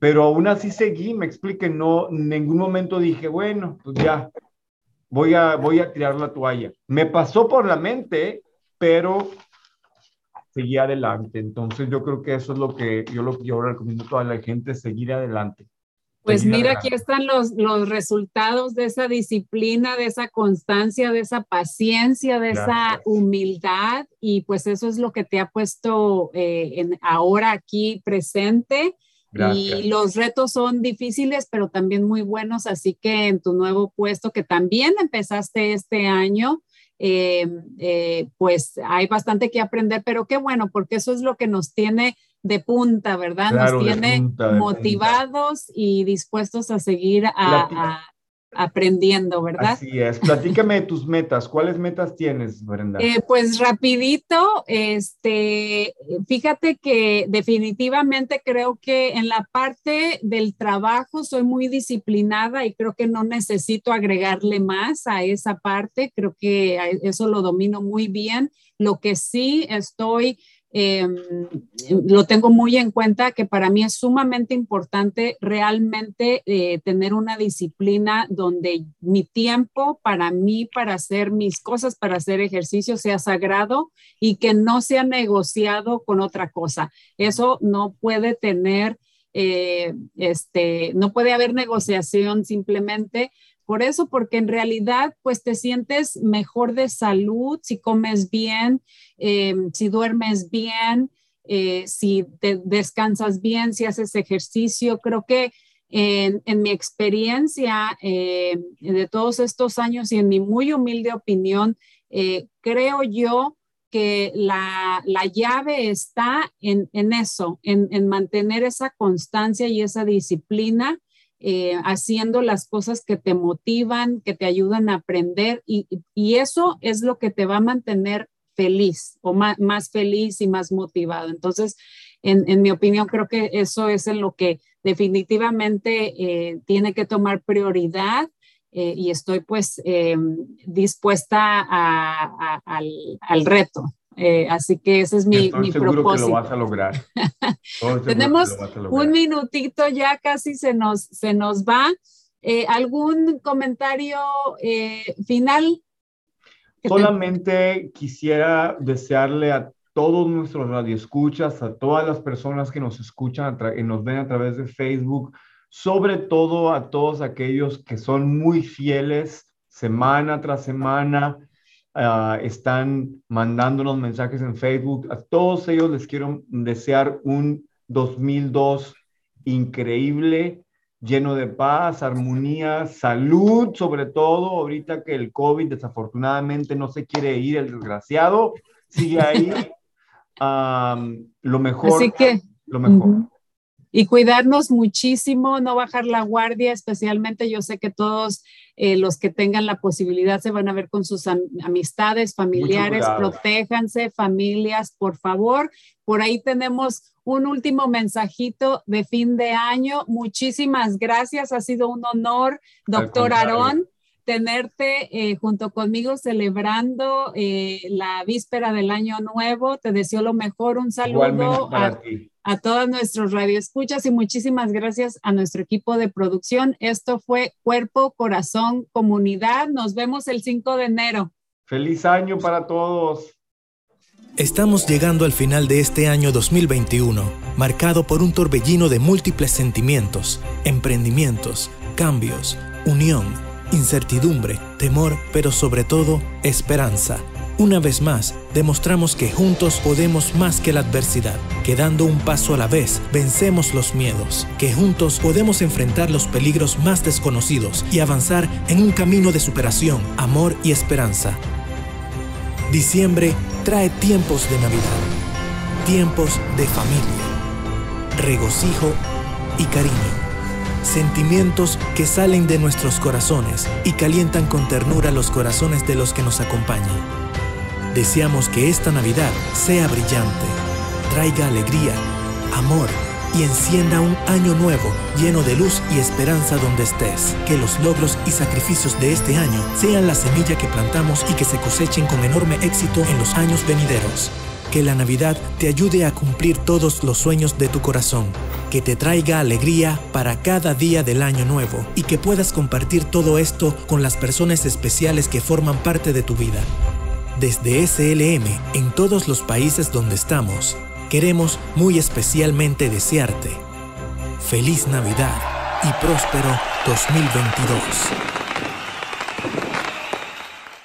pero aún así seguí, me expliqué, no, en ningún momento dije, bueno, pues ya, voy a, voy a tirar la toalla. Me pasó por la mente, pero seguí adelante. Entonces yo creo que eso es lo que yo, lo, yo recomiendo a toda la gente, seguir adelante. Pues mira, aquí están los, los resultados de esa disciplina, de esa constancia, de esa paciencia, de esa humildad y pues eso es lo que te ha puesto eh, en, ahora aquí presente. Y los retos son difíciles, pero también muy buenos, así que en tu nuevo puesto que también empezaste este año, eh, eh, pues hay bastante que aprender, pero qué bueno, porque eso es lo que nos tiene de punta, ¿verdad? Nos tiene motivados y dispuestos a seguir a, aprendiendo, ¿verdad? Así es. Platícame de tus metas. ¿Cuáles metas tienes, Brenda? Eh, pues rapidito, este, fíjate que definitivamente creo que en la parte del trabajo soy muy disciplinada y creo que no necesito agregarle más a esa parte. Creo que eso lo domino muy bien. Lo que sí estoy Em, lo tengo muy en cuenta que para mí es sumamente importante realmente eh, tener una disciplina donde mi tiempo para mí, para hacer mis cosas, para hacer ejercicio sea sagrado y que no sea negociado con otra cosa. Eso no puede tener, eh, este, no puede haber negociación simplemente por eso, porque en realidad, pues te sientes mejor de salud si comes bien, eh, si duermes bien, eh, si te descansas bien, si haces ejercicio. Creo que en, mi experiencia eh, de todos estos años y en mi muy humilde opinión, creo yo que la, llave está en, eso, en, en mantener esa constancia y esa disciplina eh, haciendo las cosas que te motivan, que te ayudan a aprender y, eso es lo que te va a mantener feliz o más, feliz y más motivado. Entonces, en, mi opinión, creo que eso es en lo que definitivamente eh, tiene que tomar prioridad eh, y estoy pues dispuesta al reto. Eh, así que ese es mi, Estoy mi seguro propósito. que lo vas a lograr. Tenemos un minutito ya casi se nos, se nos va. Eh, ¿Algún comentario eh, final? Solamente quisiera desearle a todos nuestros radioescuchas, a todas las personas que nos escuchan y nos ven a través de Facebook, sobre todo a todos aquellos que son muy fieles semana tras semana, Ah, están mandándonos mensajes en Facebook. A todos ellos les quiero desear un 2002 increíble, lleno de paz, armonía, salud, sobre todo ahorita que el COVID desafortunadamente no se quiere ir, el desgraciado sigue ahí. lo mejor. Así que, lo mejor. Y cuidarnos muchísimo, no bajar la guardia, especialmente yo sé que todos eh, los que tengan la posibilidad se van a ver con sus amistades, familiares, protéjanse, familias, por favor. Por ahí tenemos un último mensajito de fin de año. Muchísimas gracias, ha sido un honor, doctor Aarón tenerte eh, junto conmigo celebrando eh, la víspera del año nuevo. Te deseo lo mejor, un saludo a, a, todos nuestros radioescuchas y muchísimas gracias a nuestro equipo de producción. Esto fue Cuerpo, Corazón, Comunidad. Nos vemos el 5 de enero. Feliz año para todos. Estamos llegando al final de este año 2021, marcado por un torbellino de múltiples sentimientos, emprendimientos, cambios, unión incertidumbre, temor, pero sobre todo esperanza. Una vez más, demostramos que juntos podemos más que la adversidad, que dando un paso a la vez vencemos los miedos, que juntos podemos enfrentar los peligros más desconocidos y avanzar en un camino de superación, amor y esperanza. Diciembre trae tiempos de Navidad, tiempos de familia, regocijo y cariño sentimientos que salen de nuestros corazones y calientan con ternura los corazones de los que nos acompañan. Deseamos que esta Navidad sea brillante, traiga alegría, amor y encienda un año nuevo lleno de luz y esperanza donde estés. Que los logros y sacrificios de este año sean la semilla que plantamos y que se cosechen con enorme éxito en los años venideros. Que la Navidad te ayude a cumplir todos los sueños de tu corazón, que te traiga alegría para cada día del año nuevo y que puedas compartir todo esto con las personas especiales que forman parte de tu vida. Desde SLM, en todos los países donde estamos, queremos muy especialmente desearte feliz Navidad y próspero 2022.